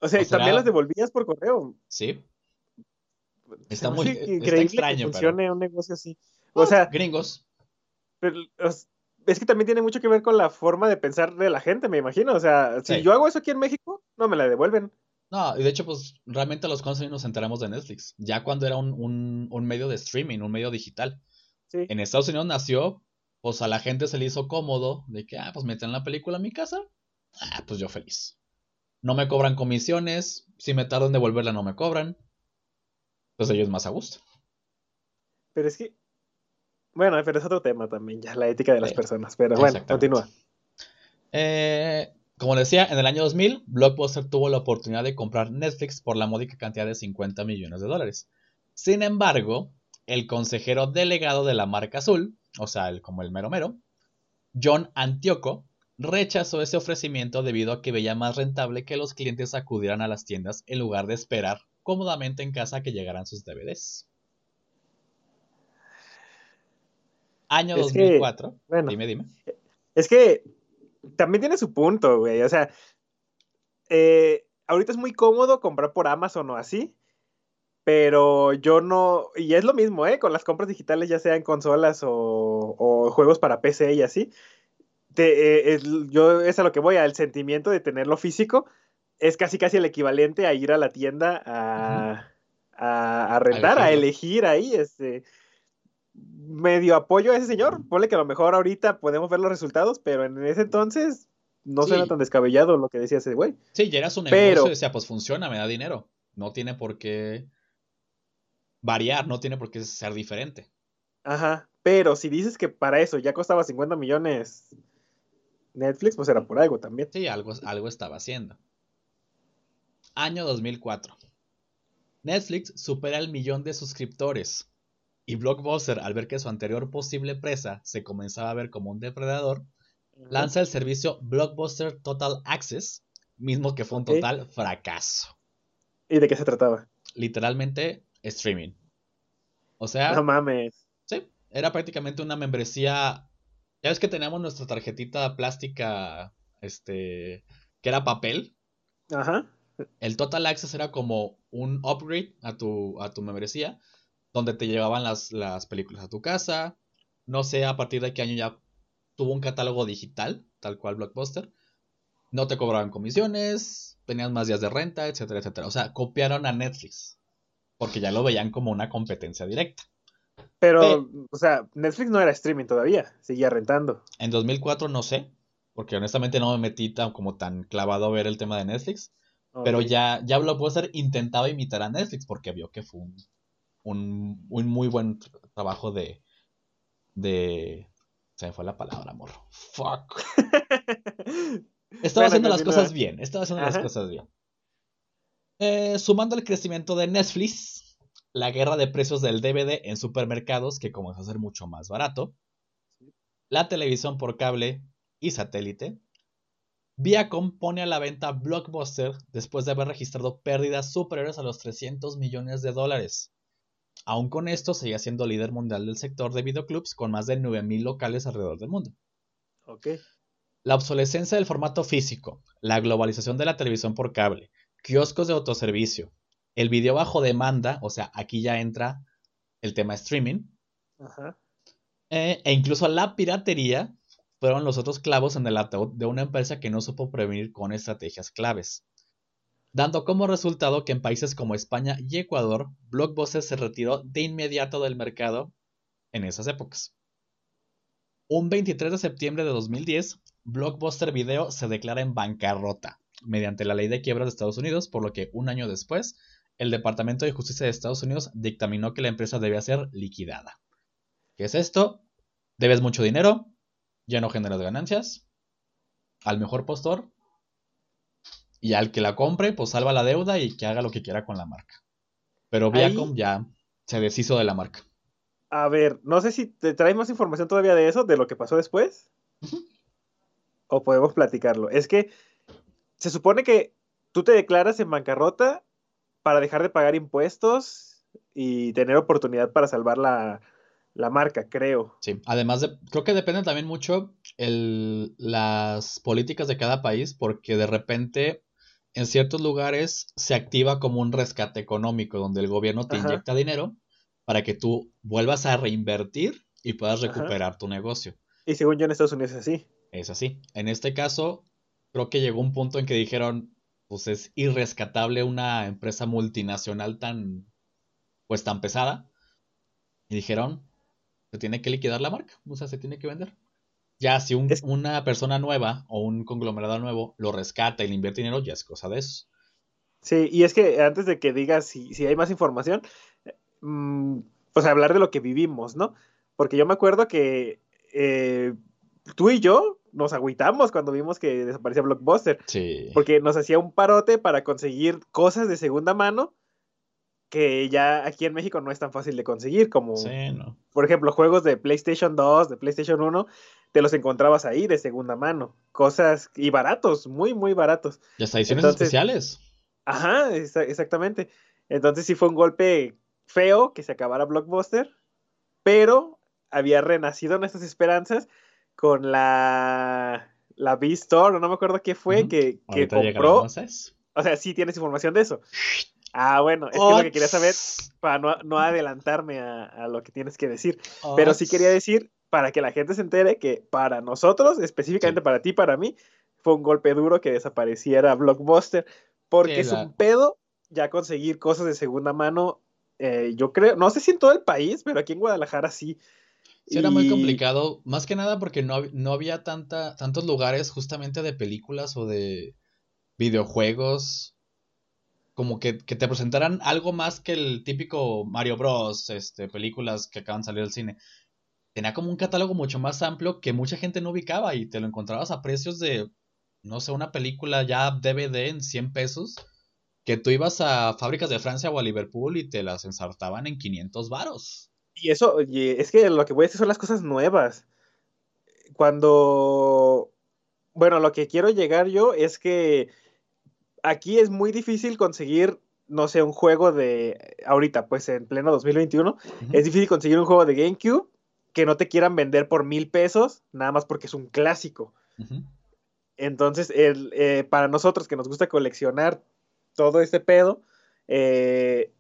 O sea, O y también las devolvías por correo. ¿Sí? Está muy- hace está increíble extraño, que pero- funcione un negocio así. O sea, Gringos. pero, es que también tiene mucho que ver con la forma de pensar de la gente, me imagino. O sea, si Sí. yo hago eso aquí en México, no me la devuelven. No, y de hecho, pues realmente los consumidores nos enteramos de Netflix. Ya cuando era un, un- un medio de streaming, un medio digital. Sí. En Estados Unidos nació, pues a la gente se le hizo cómodo de que, ah, pues meten la película a mi casa. Ah, pues yo feliz. No me cobran comisiones. Si me tardo en devolverla, no me cobran. Ellos más a gusto. Pero es que. Bueno, pero es otro tema también, ya, la ética de las Sí, personas. Pero bueno, continúa. Eh, como decía, en el año 2000, Blockbuster tuvo la oportunidad de comprar Netflix por la módica cantidad de 50 millones de dólares. Sin embargo, el consejero delegado de la marca azul, o sea, el, como el mero mero, John Antioco, rechazó ese ofrecimiento debido a que veía más rentable que los clientes acudieran a las tiendas en lugar de esperar cómodamente en casa que llegaran sus DVDs. Año Es que, 2004. bueno. Dime, dime. Es que también tiene su punto, güey. O sea, eh, ahorita es muy cómodo comprar por Amazon o así. Pero yo no. Y es lo mismo, ¿eh? Con las compras digitales, ya sea en consolas o, o juegos para PC y así. Te- eh, es- yo es a lo que voy, al sentimiento de tenerlo físico. Es casi casi el equivalente a ir a la tienda a, a, a rentar, a elegir ahí. Este, medio apoyo a ese señor. Ponle que a lo mejor ahorita podemos ver los resultados, pero en ese entonces no Sí. suena tan descabellado lo que decía ese güey. Sí, ya era su negocio Pero- y decía, pues funciona, me da dinero. No tiene por qué variar, no tiene por qué ser diferente. Ajá. Pero si dices que para eso ya costaba 50 millones Netflix, pues era por algo también. Sí, algo, algo estaba haciendo. Año 2004. Netflix supera el millón de suscriptores. Y Blockbuster, al ver que su anterior posible presa se comenzaba a ver como un depredador, lanza el servicio Blockbuster Total Access, mismo que fue un total fracaso. ¿Y de qué se trataba? Literalmente, streaming. O sea, No mames. Sí, era prácticamente una membresía Ya ves que teníamos nuestra tarjetita plástica, este, que era papel. Ajá. El Total Access era como un upgrade a tu, a tu membresía, donde te llevaban las, las películas a tu casa. No sé a partir de qué año ya tuvo un catálogo digital, tal cual Blockbuster. No te cobraban comisiones, tenías más días de renta, etcétera, etcétera. O sea, copiaron a Netflix, porque ya lo veían como una competencia directa. Pero, o sea, Netflix no era streaming todavía, seguía rentando. En 2004 no sé, porque honestamente no me metí tan, como tan clavado a ver el tema de Netflix. Pero ya, ya Blockbuster intentaba imitar a Netflix porque vio que fue un, un, un muy buen trabajo de, de... Se me fue la palabra, amor. Fuck. Estaba haciendo las cosas bien. Estaba haciendo las cosas bien. Eh, sumando el crecimiento de Netflix, la guerra de precios del DVD en supermercados, que comenzó a ser mucho más barato, la televisión por cable y satélite, Viacom pone a la venta Blockbuster después de haber registrado pérdidas superiores a los 300 millones de dólares. Aún con esto, seguía siendo líder mundial del sector de videoclubs con más de 9.000 locales alrededor del mundo. La obsolescencia del formato físico, la globalización de la televisión por cable, kioscos de autoservicio, el video bajo demanda, o sea, aquí ya entra el tema streaming, eh, e incluso la piratería fueron los otros clavos en el ataúd de una empresa que no supo prevenir con estrategias claves. Dando como resultado que en países como España y Ecuador, Blockbuster se retiró de inmediato del mercado en esas épocas. Un 23 de septiembre de 2010, Blockbuster Video se declara en bancarrota mediante la ley de quiebras de Estados Unidos, por lo que un año después, el Departamento de Justicia de Estados Unidos dictaminó que la empresa debía ser liquidada. ¿Qué es esto? Debes mucho dinero, ya no generas ganancias, al mejor postor, y al que la compre, pues salva la deuda y que haga lo que quiera con la marca. Pero Viacom ya se deshizo de la marca. A ver, no sé si te traes más información todavía de eso, de lo que pasó después. O podemos platicarlo. Es que se supone que tú te declaras en bancarrota para dejar de pagar impuestos y tener oportunidad para salvar la, marca, creo. Sí, además de, creo que depende también mucho el, las políticas de cada país, porque de repente en ciertos lugares se activa como un rescate económico, donde el gobierno te inyecta dinero para que tú vuelvas a reinvertir y puedas recuperar tu negocio. Y según yo en Estados Unidos es así. Es así. En este caso, creo que llegó un punto en que dijeron, pues es irrescatable una empresa multinacional tan, pues tan pesada. Y dijeron, se tiene que liquidar la marca, o sea, se tiene que vender. Ya si una persona nueva o un conglomerado nuevo lo rescata y le invierte dinero, ya es cosa de eso. Sí, y es que antes de que digas si, si hay más información, mm, pues hablar de lo que vivimos, ¿no? Porque yo me acuerdo que eh, tú y yo nos agüitamos cuando vimos que desaparecía Blockbuster. Sí. Porque nos hacía un parote para conseguir cosas de segunda mano que ya aquí en México no es tan fácil de conseguir, como por ejemplo juegos de PlayStation 2, de PlayStation 1, te los encontrabas ahí de segunda mano, cosas y baratos, muy, muy baratos. Y hasta ediciones especiales. Ajá, exactamente. Entonces sí fue un golpe feo que se acabara Blockbuster, pero había renacido nuestras esperanzas con la, la B-Store, no me acuerdo qué fue, que, que compró. O sea, sí tienes información de eso. Ah, bueno, es que lo que quería saber para no, adelantarme a, lo que tienes que decir. Pero sí quería decir, para que la gente se entere, que para nosotros, específicamente para ti, para mí, fue un golpe duro que desapareciera Blockbuster, porque es un pedo ya conseguir cosas de segunda mano. Eh, yo creo, no sé si en todo el país, pero aquí en Guadalajara sí. Sí, era muy complicado, más que nada porque no, no había tanta, tantos lugares justamente de películas o de videojuegos como que, te presentaran algo más que el típico Mario Bros, este, películas que acaban de salir del cine. Tenía como un catálogo mucho más amplio que mucha gente no ubicaba y te lo encontrabas a precios de, no sé, una película ya DVD en 100 pesos, que tú ibas a fábricas de Francia o a Liverpool y te las ensartaban en 500 varos. Y eso, es que lo que voy a decir son las cosas nuevas. Cuando, bueno, lo que quiero llegar yo es que aquí es muy difícil conseguir, no sé, un juego de, ahorita, pues en pleno 2021, es difícil conseguir un juego de GameCube que no te quieran vender por mil pesos, nada más porque es un clásico. Entonces, el, eh, para nosotros que nos gusta coleccionar todo este pedo, eh,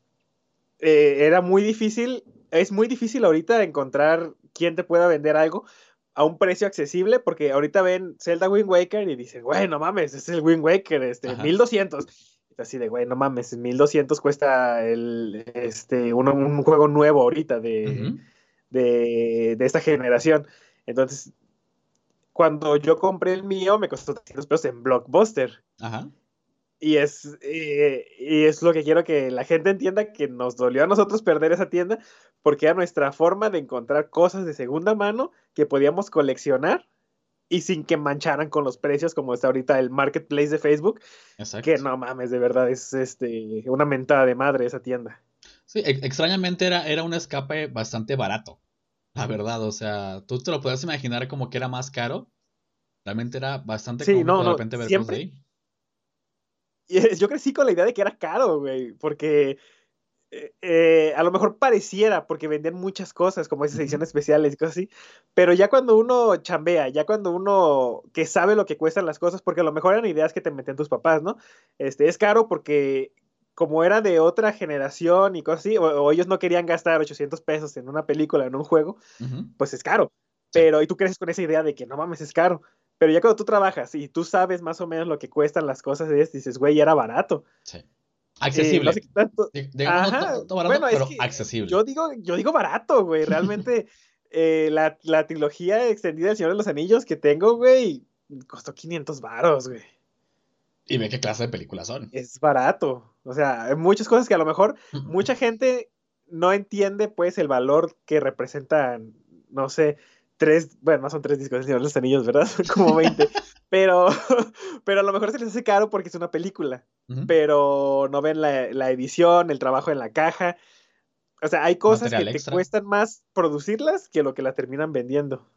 eh, era muy difícil, es muy difícil ahorita encontrar quién te pueda vender algo a un precio accesible, porque ahorita ven Zelda Wind Waker y dicen, güey, no mames, es el Wind Waker, este, 1200. Así de, güey, no mames, 1200 cuesta el, este, un, juego nuevo ahorita de, de, de, esta generación. Entonces, cuando yo compré el mío, me costó 300 pesos en Blockbuster. Ajá. Y es, eh, y es lo que quiero que la gente entienda que nos dolió a nosotros perder esa tienda porque era nuestra forma de encontrar cosas de segunda mano que podíamos coleccionar y sin que mancharan con los precios como está ahorita el marketplace de Facebook. Exacto. Que no mames, de verdad es este una mentada de madre esa tienda. Sí, extrañamente era, era un escape bastante barato. La verdad, o sea, tú te lo puedes imaginar como que era más caro. Realmente era bastante sí, no, de repente ver cosas ahí. Y yo crecí con la idea de que era caro, güey, porque eh, eh, a lo mejor pareciera, porque venden muchas cosas, como esas ediciones especiales y cosas así, pero ya cuando uno chambea, ya cuando uno que sabe lo que cuestan las cosas, porque a lo mejor eran ideas que te metían tus papás, ¿no? Este, es caro porque como era de otra generación y cosas así, o, ellos no querían gastar 800 pesos en una película, en un juego, pues es caro. Pero, y tú creces con esa idea de que no mames, es caro. Pero ya cuando tú trabajas y tú sabes más o menos lo que cuestan las cosas, dices, güey, era barato. Sí. Accesible. barato, pero accesible. Yo digo, yo digo barato, güey. Realmente, eh, la, la, trilogía extendida del Señor de los Anillos que tengo, güey, costó 500 varos, güey. Y ve qué clase de películas son. Es barato. O sea, hay muchas cosas que a lo mejor mucha gente no entiende, pues, el valor que representan, no sé, tres, bueno, no son tres discos de los Anillos, ¿verdad? Son como 20. Pero, pero a lo mejor se les hace caro porque es una película. Pero no ven la, edición, el trabajo en la caja. O sea, hay cosas que te cuestan más producirlas que lo que la terminan vendiendo.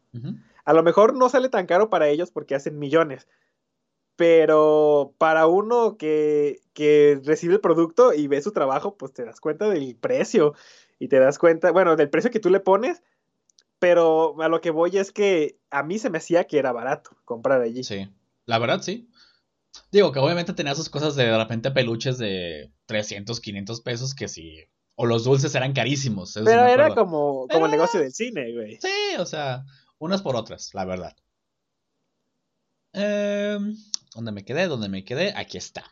A lo mejor no sale tan caro para ellos porque hacen millones. Pero para uno que, que recibe el producto y ve su trabajo, pues te das cuenta del precio. Y te das cuenta, bueno, del precio que tú le pones pero a lo que voy es que a mí se me hacía que era barato comprar allí. Sí, la verdad sí. Digo que obviamente tenía sus cosas de, repente peluches de 300, 500 pesos que sí. O los dulces eran carísimos. Pero era como, como el negocio del cine, güey. Sí, o sea, unas por otras, la verdad. Eh, ¿Dónde me quedé? ¿Dónde me quedé? Aquí está.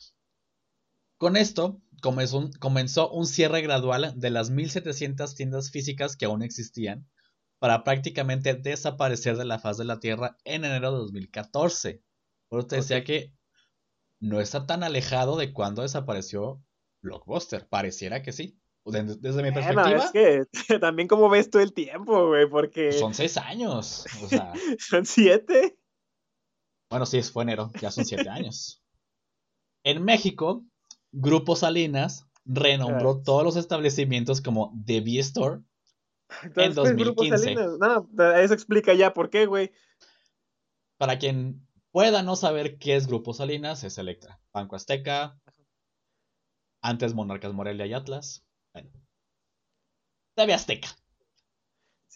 Con esto comenzó un, comenzó un cierre gradual de las 1700 tiendas físicas que aún existían para prácticamente desaparecer de la faz de la Tierra en enero de 2014. Por eso te decía que no está tan alejado de cuando desapareció Blockbuster. Pareciera que sí. Desde, mi perspectiva. Es que también como ves todo el tiempo, güey, porque. Son seis años. O sea... son siete. Bueno, sí, fue enero, ya son siete años. En México, Grupo Salinas renombró todos los establecimientos como The B En 2015. No, eso explica ya por qué, güey. Para quien pueda no saber qué es Grupo Salinas, es Electra, Banco Azteca, antes Monarcas Morelia y Atlas. Bueno. TV Azteca.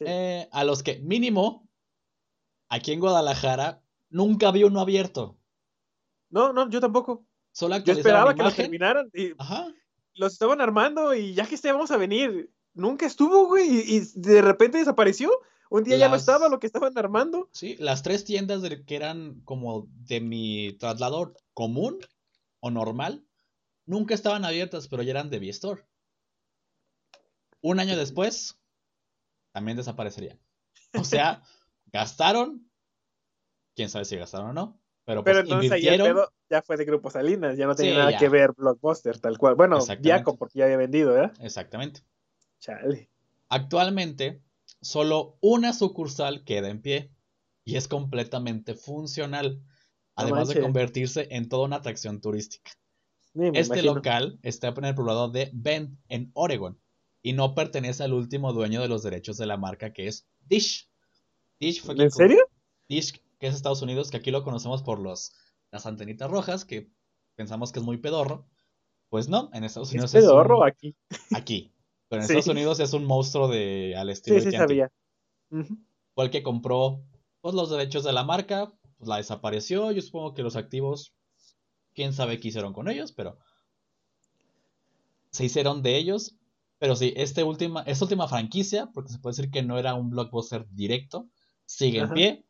Eh, a los que mínimo aquí en Guadalajara nunca vi uno abierto. No, no, yo tampoco. Solo yo esperaba que los terminaran y los estaban armando y ya que esté vamos a venir nunca estuvo, güey, y, de repente desapareció. Un día ya no estaba lo que estaban armando. Sí, las tres tiendas que eran como de mi traslado común o normal, nunca estaban abiertas, pero ya eran de V-Store. Un año después, también desaparecerían. O sea, gastaron, quién sabe si gastaron o no, pero, pues, pero entonces ahí el ya fue de Grupo Salinas, ya no tenía nada que ver Blockbuster, tal cual. Bueno, Diaco, porque ya había vendido, ¿verdad? Exactamente. Chale. Actualmente, solo una sucursal queda en pie y es completamente funcional, además de convertirse en toda una atracción turística. este local está en el poblado de Bend, en Oregon, y no pertenece al último dueño de los derechos de la marca que es Dish. Dish fue ¿En serio? Dish, que es Estados Unidos, que aquí lo conocemos por los, las antenitas rojas, que pensamos que es muy pedorro. Pues no, en Estados Unidos ¿Es pedorro aquí? Aquí. Pero en Estados Unidos es un monstruo de al estilo. Sí, sí, sabía. Fue el que compró pues, los derechos de la marca, pues, la desapareció. Yo supongo que los activos, quién sabe qué hicieron con ellos, pero se hicieron de ellos. Pero sí, este última, esta última franquicia, porque se puede decir que no era un blockbuster directo, sigue en pie.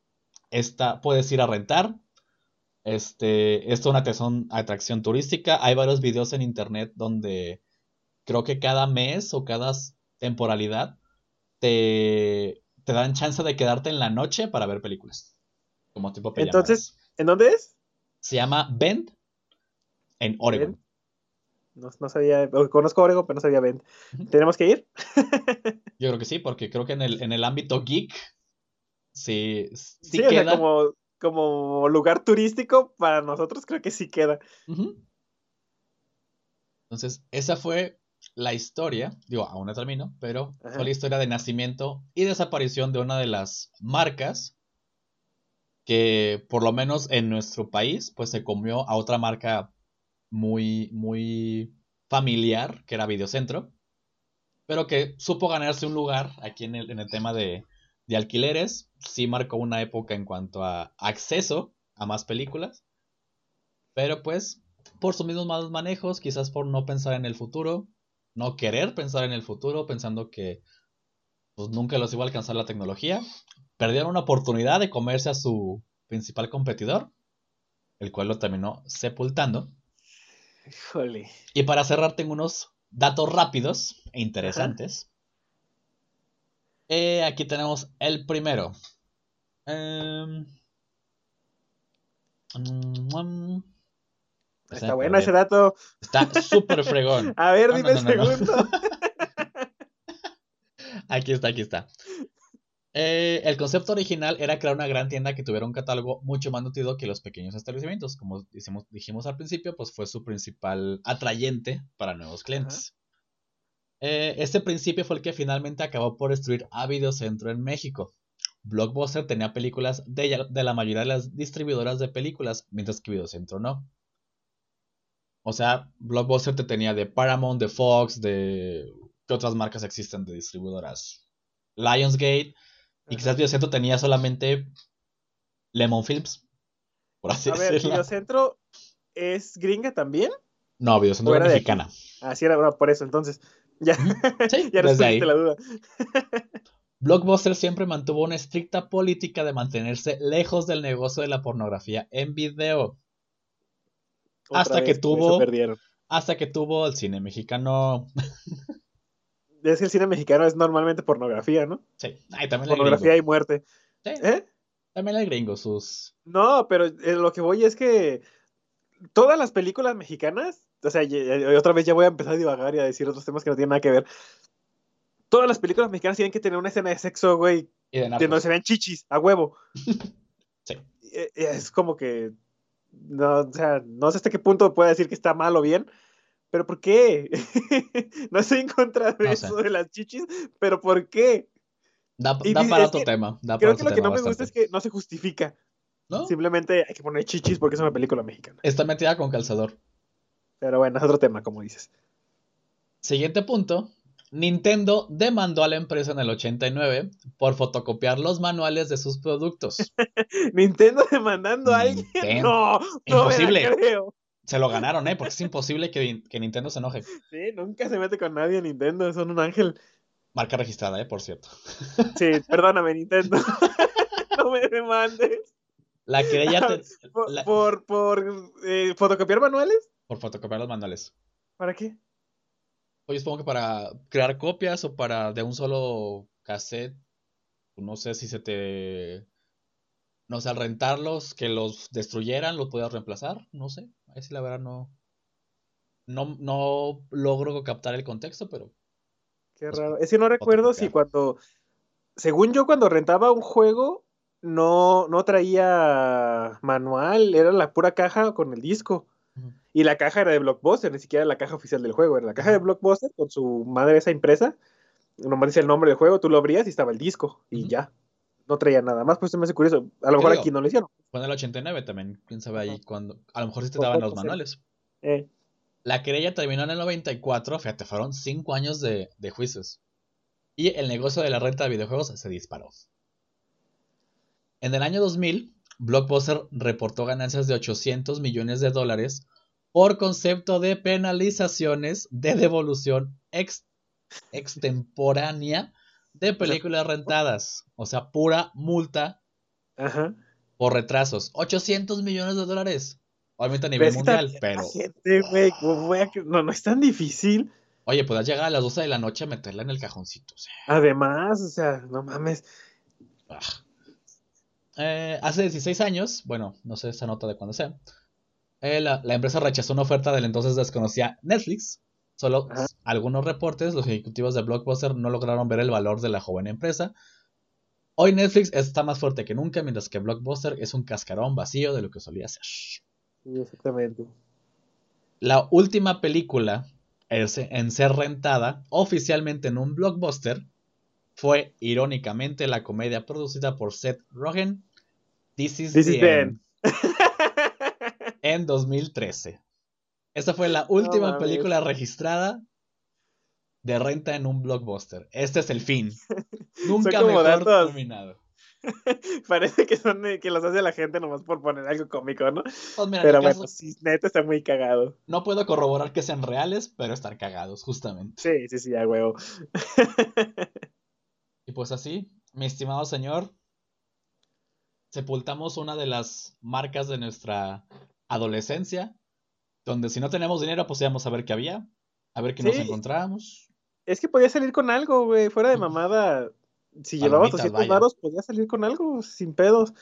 Esta, puedes ir a rentar. Este, esto es una atracción, atracción turística. Hay varios videos en internet donde creo que cada mes o cada temporalidad te, te dan chance de quedarte en la noche para ver películas. Como tipo pijamadas. Entonces, ¿en dónde es? Se llama Bend en Oregon. Bend. No, no sabía, conozco Oregon, pero no sabía Bend. ¿Tenemos que ir? Yo creo que sí, porque creo que en el, en el ámbito geek sí, sí, Sí, o sea, queda. como, como lugar turístico, para nosotros creo que sí queda. Entonces, esa fue la historia, digo, aún no termino, pero Ajá. fue la historia de nacimiento y desaparición de una de las marcas que, por lo menos en nuestro país, pues se comió a otra marca muy, muy familiar, que era Videocentro, pero que supo ganarse un lugar aquí en el, en el tema de, de alquileres, sí marcó una época en cuanto a acceso a más películas, pero pues por sus mismos malos manejos, quizás por no pensar en el futuro, no querer pensar en el futuro, pensando que pues nunca los iba a alcanzar la tecnología, perdieron una oportunidad de comerse a su principal competidor, el cual lo terminó sepultando. Híjole. Y para cerrar tengo unos datos rápidos e interesantes. Eh, aquí tenemos el primero. Em, mm, mm, Está bueno ese dato. Está súper fregón. A ver, dime no, segundo. Aquí está, aquí está. Eh, el concepto original era crear una gran tienda que tuviera un catálogo mucho más nutrido que los pequeños establecimientos. Como dijimos, dijimos al principio, pues fue su principal atrayente para nuevos clientes. Eh, este principio fue el que finalmente acabó por destruir a Videocentro en México. Blockbuster tenía películas de, de la mayoría de las distribuidoras de películas, mientras que Videocentro no. O sea, Blockbuster te tenía de Paramount, de Fox, de... ¿Qué otras marcas existen de distribuidoras? Lionsgate. Y quizás Videocentro tenía solamente Lemon Films. Por así A ver, decirlo. ¿Videocentro es gringa también? No, Videocentro ¿O era mexicana. Así era, bueno, por eso, entonces. Ya, Sí, ya desde ahí. la duda. Blockbuster siempre mantuvo una estricta política de mantenerse lejos del negocio de la pornografía en video. Hasta que tuvo-. Hasta que tuvo el cine mexicano. Es que el cine mexicano es normalmente pornografía, ¿no? Sí, ay, también Pornografía y muerte. Sí, ¿Eh? también el gringo, sus. No, pero eh, lo que voy es que todas las películas mexicanas, o sea, otra vez ya voy a empezar a divagar y a decir otros temas que no tienen nada que ver. Todas las películas mexicanas tienen que tener una escena de sexo, güey, Y de de donde se vean chichis, a huevo. Sí. Eh, Es como que, no, o sea, no sé hasta qué punto puede decir que está mal o bien, pero ¿por qué? no estoy en contra de No sé. eso de las chichis, pero ¿por qué? Da, y da dice- para otro que tema. Da para Creo que lo que no me gusta es que no se justifica. ¿No? Simplemente hay que poner chichis porque es una película mexicana. Está metida con calzador. Pero bueno, es otro tema, como dices. Siguiente punto. Nintendo demandó a la empresa en el 89 por fotocopiar los manuales de sus productos. Nintendo demandando a alguien. Nintendo. No, no Imposible. la creo. Se lo ganaron, ¿eh? Porque es imposible que, que Nintendo se enoje. Sí, nunca se mete con nadie Nintendo, son un ángel. Marca registrada, ¿eh? Por cierto. Sí, perdóname, Nintendo. no me demandes. La querella te- ¿Por, la- por, por, eh, fotocopiar manuales? por fotocopiar los manuales. ¿Para qué? Oye, supongo que para crear copias o para de un solo cassette. No sé si se te. No sé, al rentarlos, que los destruyeran, los podías reemplazar. No sé. Ahí sí, la verdad, no. No, no logro captar el contexto, pero. Qué Pues, raro. Es que no recuerdo si cuando. Según yo, cuando rentaba un juego, no, no traía manual, era la pura caja con el disco. Y la caja era de Blockbuster, ni siquiera la caja oficial del juego. Era la caja de. Blockbuster con su madre esa impresa. Nomás dice el nombre del juego, tú lo abrías y estaba el disco. Y ya. No traía nada más, pues se me hace curioso. A lo mejor digo? aquí no lo hicieron. Fue en el 89 también. Quién sabe ahí cuando. A lo mejor sí te daban los manuales. Eh, La querella terminó en el 94. Fíjate, fueron 5 años de, de juicios. y el negocio de la renta de videojuegos se disparó. En el año 2000, Blockbuster reportó ganancias de 800 millones de dólares por concepto de penalizaciones de devolución extemporánea de películas rentadas. O sea, pura multa Ajá. por retrasos. 800 millones de dólares. Obviamente a nivel mundial, pero. no, no es tan difícil. Oye, puedes llegar a las 12 de la noche a meterla en el cajoncito. Además, o sea, no mames. Ah. Eh, hace 16 años, bueno, no sé esa nota de cuándo sea, eh, la, empresa rechazó una oferta del entonces desconocida Netflix. Solo algunos reportes, los ejecutivos de Blockbuster no lograron ver el valor de la joven empresa. Hoy Netflix está más fuerte que nunca, mientras que Blockbuster es un cascarón vacío de lo que solía ser. exactamente. La última película en ser rentada oficialmente en un blockbuster fue irónicamente la comedia producida por Seth Rogen, This is, the, End, en 2013. Esta fue la última película registrada de renta en un blockbuster. Este es el fin. Nunca mejor terminado. Parece que son que los hace la gente nomás por poner algo cómico, ¿no? Pues pero bueno, sí, neta está muy cagado. No puedo corroborar que sean reales, pero están cagados, justamente. Sí, sí, sí, a huevo. y pues así, mi estimado señor, sepultamos una de las marcas de nuestra adolescencia, donde si no tenemos dinero, pues íbamos a ver qué había, a ver qué nos encontrábamos. Es que podía salir con algo, güey, fuera de mamada si llevabas 200 varos, podías salir con algo sin pedos.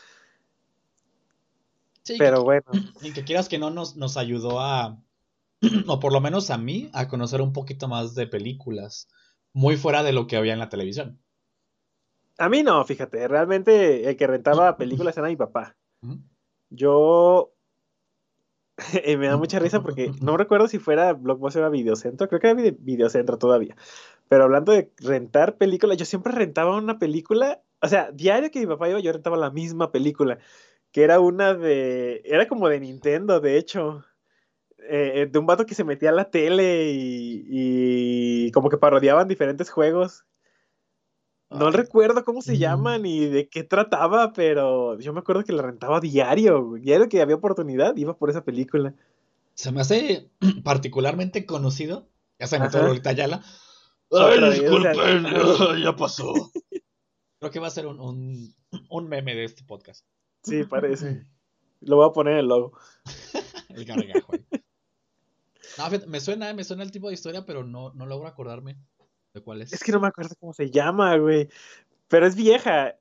Pero bueno. Y que quieras que no nos, nos ayudó a, o por lo menos a mí, a conocer un poquito más de películas, muy fuera de lo que había en la televisión. A mí no, fíjate, realmente el que rentaba películas era mi papá. Yo me da mucha risa porque no recuerdo si fuera Blockbuster o Videocentro, creo que era Videocentro todavía. Pero hablando de rentar películas, yo siempre rentaba una película, o sea, diario que mi papá iba, yo rentaba la misma película, que era una de, era como de Nintendo, de hecho, eh, eh, de un vato que se metía a la tele y, como que parodiaban diferentes juegos. No recuerdo cómo se llaman ni de qué trataba, pero yo me acuerdo que la rentaba diario, diario que había oportunidad, iba por esa película. Se me hace particularmente conocido, ya se metió ahorita Yala, Ay, disculpen, ya pasó. Creo que va a ser un, un, meme de este podcast. Sí, parece. Lo voy a poner en el logo. el gargajo. No, me suena, me suena el tipo de historia, pero no, no logro acordarme de cuál es. Es que no me acuerdo cómo se llama, güey. Pero es vieja.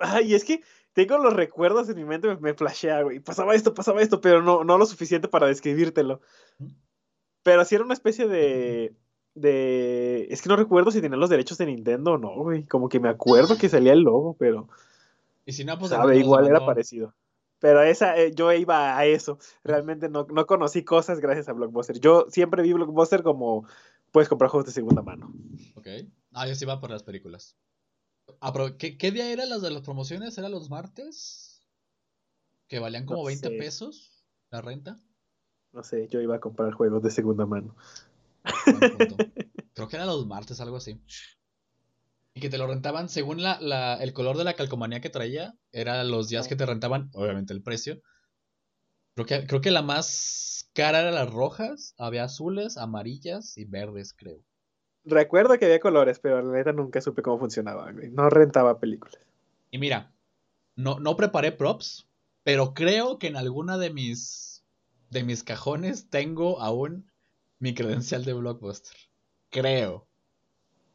Ay, es que tengo los recuerdos en mi mente, me, me flashea, güey. Pasaba esto, pasaba esto, pero no, no lo suficiente para describírtelo. Pero sí era una especie de de... Es que no recuerdo si tenía los derechos de Nintendo o no, güey. Como que me acuerdo que salía el logo, pero... Y si no, pues... Sabe, igual era parecido. Pero esa, eh, yo iba a eso. Realmente no, no, conocí cosas gracias a Blockbuster. Yo siempre vi Blockbuster como puedes comprar juegos de segunda mano. Ok. Ah, yo sí iba por las películas. Ah, pero ¿qué, ¿qué, día eran las de las promociones? ¿Eran los martes? ¿Que valían como 20 pesos la renta? No sé, yo iba a comprar juegos de segunda mano. Creo que era los martes, algo así. Y que te lo rentaban según la, el color de la calcomanía que traía. Eran los días que te rentaban, obviamente el precio. Creo que, creo que la más cara era las rojas. Había azules, amarillas y verdes, creo. Recuerdo que había colores, pero la neta nunca supe cómo funcionaba. No rentaba películas. Y mira, no, no preparé props, pero creo que en alguna de mis, de mis cajones tengo aún mi credencial de Blockbuster. Creo.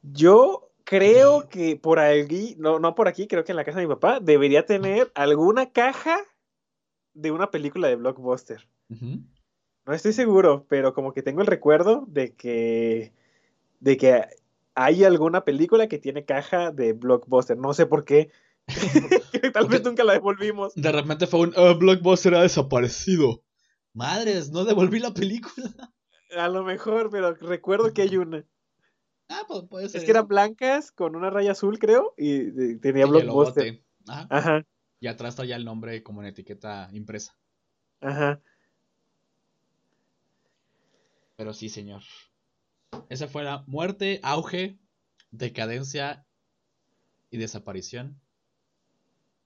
Yo creo que por aquí, no, no por aquí, creo que en la casa de mi papá, debería tener alguna caja de una película de Blockbuster. No estoy seguro, pero como que tengo el recuerdo de que, de que hay alguna película que tiene caja de Blockbuster. No sé por qué. Tal vez nunca la devolvimos. De repente fue un ah, Blockbuster ha desaparecido. Madres, no devolví la película. A lo mejor, pero recuerdo que hay una. Ah, pues puede ser. Es que eran blancas con una raya azul, creo, y, tenía blockbuster. Ajá. Ajá. Y atrás traía el nombre como en etiqueta impresa. Ajá. Pero sí, señor. Esa fue la muerte, auge decadencia y desaparición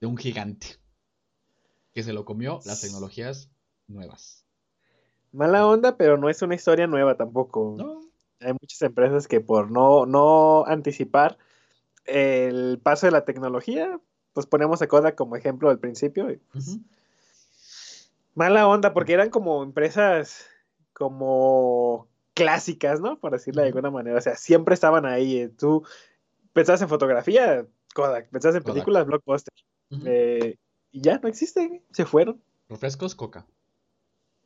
de un gigante que se lo comió las tecnologías nuevas. Mala onda, pero no es una historia nueva tampoco. Hay muchas empresas que por no, no anticipar el paso de la tecnología, pues ponemos a Kodak como ejemplo al principio. Pues, mala onda, porque eran como empresas como clásicas, ¿no? Por decirlo de alguna manera. O sea, siempre estaban ahí. Tú pensabas en fotografía, Kodak. Pensabas en películas, Blockbuster. Eh, y ya no existen, se fueron. Refrescos, Coca.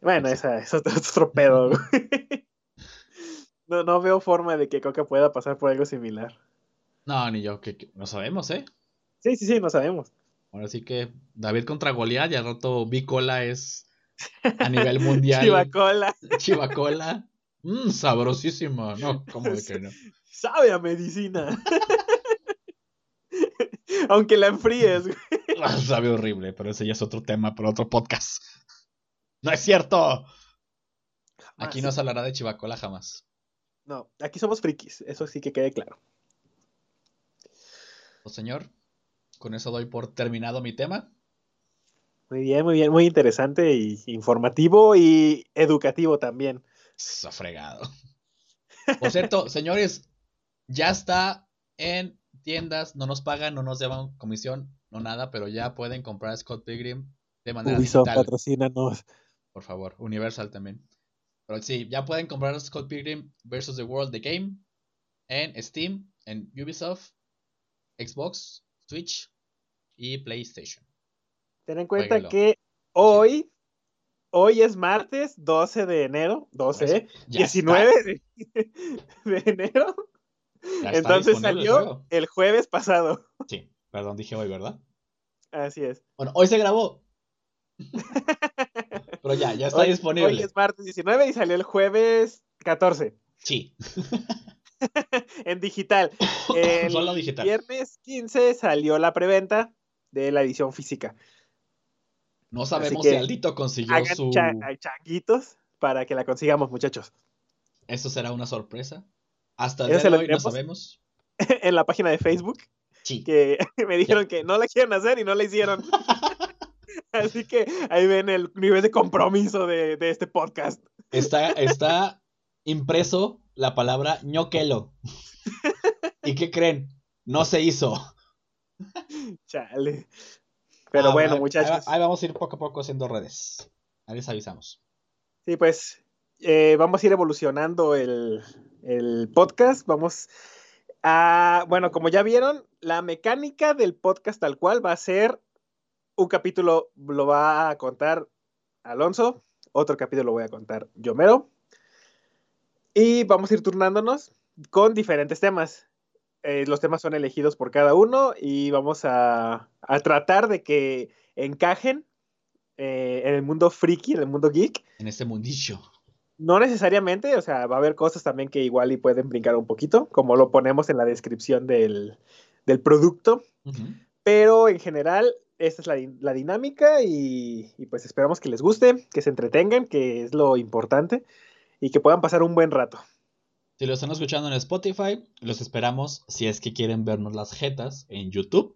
Bueno, esa, eso es otro pedo. no, no veo forma de que Coca pueda pasar por algo similar. No, ni yo, que, no sabemos, ¿eh? Sí, sí, sí, no sabemos. Ahora sí que David contra Goliat y al rato Bicola es a nivel mundial. Chivacola. Chivacola. Mmm, sabrosísima. No, ¿cómo de que no? Sabe a medicina. Aunque la enfríes, güey. Ah, sabe horrible, pero ese ya es otro tema para otro podcast. ¡No es cierto! Aquí no se hablará de Chivacola jamás. No, aquí somos frikis, eso sí que quede claro. Pues señor, con eso doy por terminado mi tema. Muy bien, muy bien, muy interesante y informativo y educativo también. Sofregado. Por cierto, señores, ya está en tiendas, no nos pagan, no nos llevan comisión, no nada, pero ya pueden comprar Scott Pilgrim de manera Ubisoft, digital. patrocínanos. Por favor, Universal también. Pero sí, ya pueden comprar Scott Pilgrim vs. The World The Game en Steam, en Ubisoft, Xbox, Switch y PlayStation. Ten en cuenta que hoy, hoy es martes 12 de enero, 12, 19 de, enero. Entonces salió el, jueves pasado. Sí, perdón, dije hoy, ¿verdad? Así es. Bueno, hoy se grabó. Pero ya, ya está disponible. Hoy es martes 19 y salió el jueves 14. Sí. en digital. El Solo digital. Viernes 15 salió la preventa de la edición física. No sabemos si Aldito consiguió su. changuitos para que la consigamos, muchachos. Eso será una sorpresa. Hasta el día de hoy no sabemos. en la página de Facebook. Sí. Que me dijeron que no la quieren hacer y no la hicieron. Así que ahí ven el nivel de compromiso de, de este podcast. Está, está impreso la palabra ñoquelo. ¿Y qué creen? No se hizo. Chale. Pero ah, bueno, muchachos. Ahí, vamos a ir poco a poco haciendo redes. Ahí les avisamos. Sí, pues eh, vamos a ir evolucionando el, podcast. Vamos a. Bueno, como ya vieron, la mecánica del podcast tal cual va a ser un capítulo lo va a contar Alonso, otro capítulo lo voy a contar Yomero. Y vamos a ir turnándonos con diferentes temas. Eh, los temas son elegidos por cada uno y vamos a, tratar de que encajen eh, en el mundo friki, en el mundo geek. En este mundillo. No necesariamente, o sea, va a haber cosas también que igual y pueden brincar un poquito, como lo ponemos en la descripción del, producto. Pero en general, esta es la, dinámica y, y, pues esperamos que les guste, que se entretengan, que es lo importante y que puedan pasar un buen rato. Si lo están escuchando en Spotify, los esperamos si es que quieren vernos las jetas en YouTube.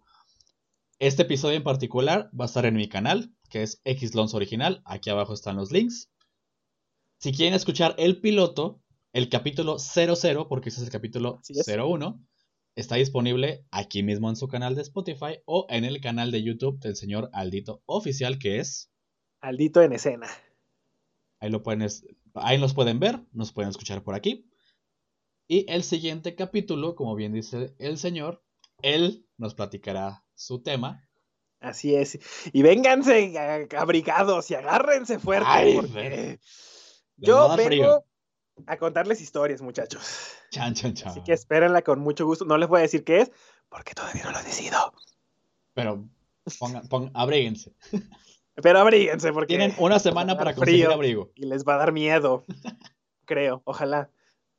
Este episodio en particular va a estar en mi canal, que es Xlons Original. Aquí abajo están los links. Si quieren escuchar el piloto, el capítulo 00, porque ese es el capítulo 01, está disponible aquí mismo en su canal de Spotify o en el canal de YouTube del señor Aldito Oficial, que es... Aldito en escena. Ahí lo pueden, ahí los pueden ver, nos pueden escuchar por aquí. Y el siguiente capítulo, como bien dice el señor, él nos platicará su tema. Así es. Y vénganse abrigados y agárrense fuerte. porque yo vengo a contarles historias, muchachos. Chan, chan, chan. Así que espérenla con mucho gusto. No les voy a decir qué es, porque todavía no lo he decidido. Pero pongan, pongan abríguense. Pero abríguense porque. Tienen una semana para conseguir abrigo. Y les va a dar miedo. creo, ojalá.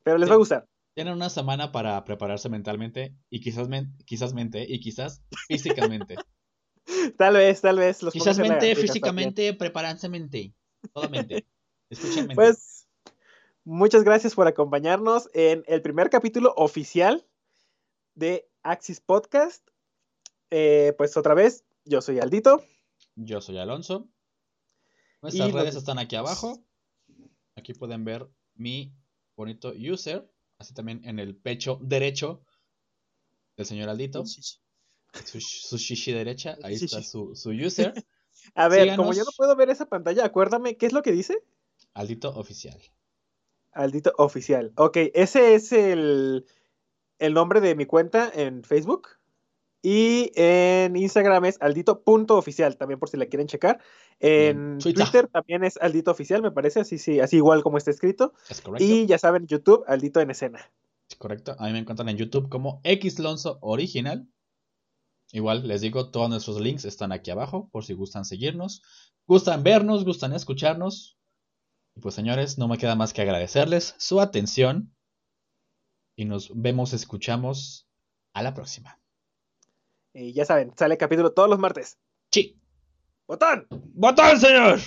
Pero les va a gustar. Tienen una semana para prepararse mentalmente y quizás, quizás mente y quizás físicamente. tal vez, tal vez. Los quizás mente, físicamente, prepararse mente. Totalmente. Escuchen Pues, muchas gracias por acompañarnos en el primer capítulo oficial de Axis Podcast. Eh, pues otra vez, yo soy Aldito. Yo soy Alonso. Nuestras redes están aquí abajo. Aquí pueden ver mi bonito user. Así también en el pecho derecho del señor Aldito. Su, shishi derecha. Ahí está su, user. A ver, como yo no puedo ver esa pantalla, acuérdame, ¿qué es lo que dice? Aldito oficial. Aldito oficial. Ok, ese es el, el nombre de mi cuenta en Facebook. Y en Instagram es aldito.oficial, también por si la quieren checar. En Twitter. también es aldito oficial, me parece, así sí, así igual como está escrito. Es correcto. Y ya saben, YouTube, aldito en escena. Es correcto. A mí me encuentran en YouTube como Xlonzo Original. Igual les digo, todos nuestros links están aquí abajo por si gustan seguirnos. Gustan vernos, gustan escucharnos. Y pues señores, no me queda más que agradecerles su atención. Y nos vemos, escuchamos a la próxima. Y ya saben, sale capítulo todos los martes. Sí. ¡Botón! ¡Botón, señor!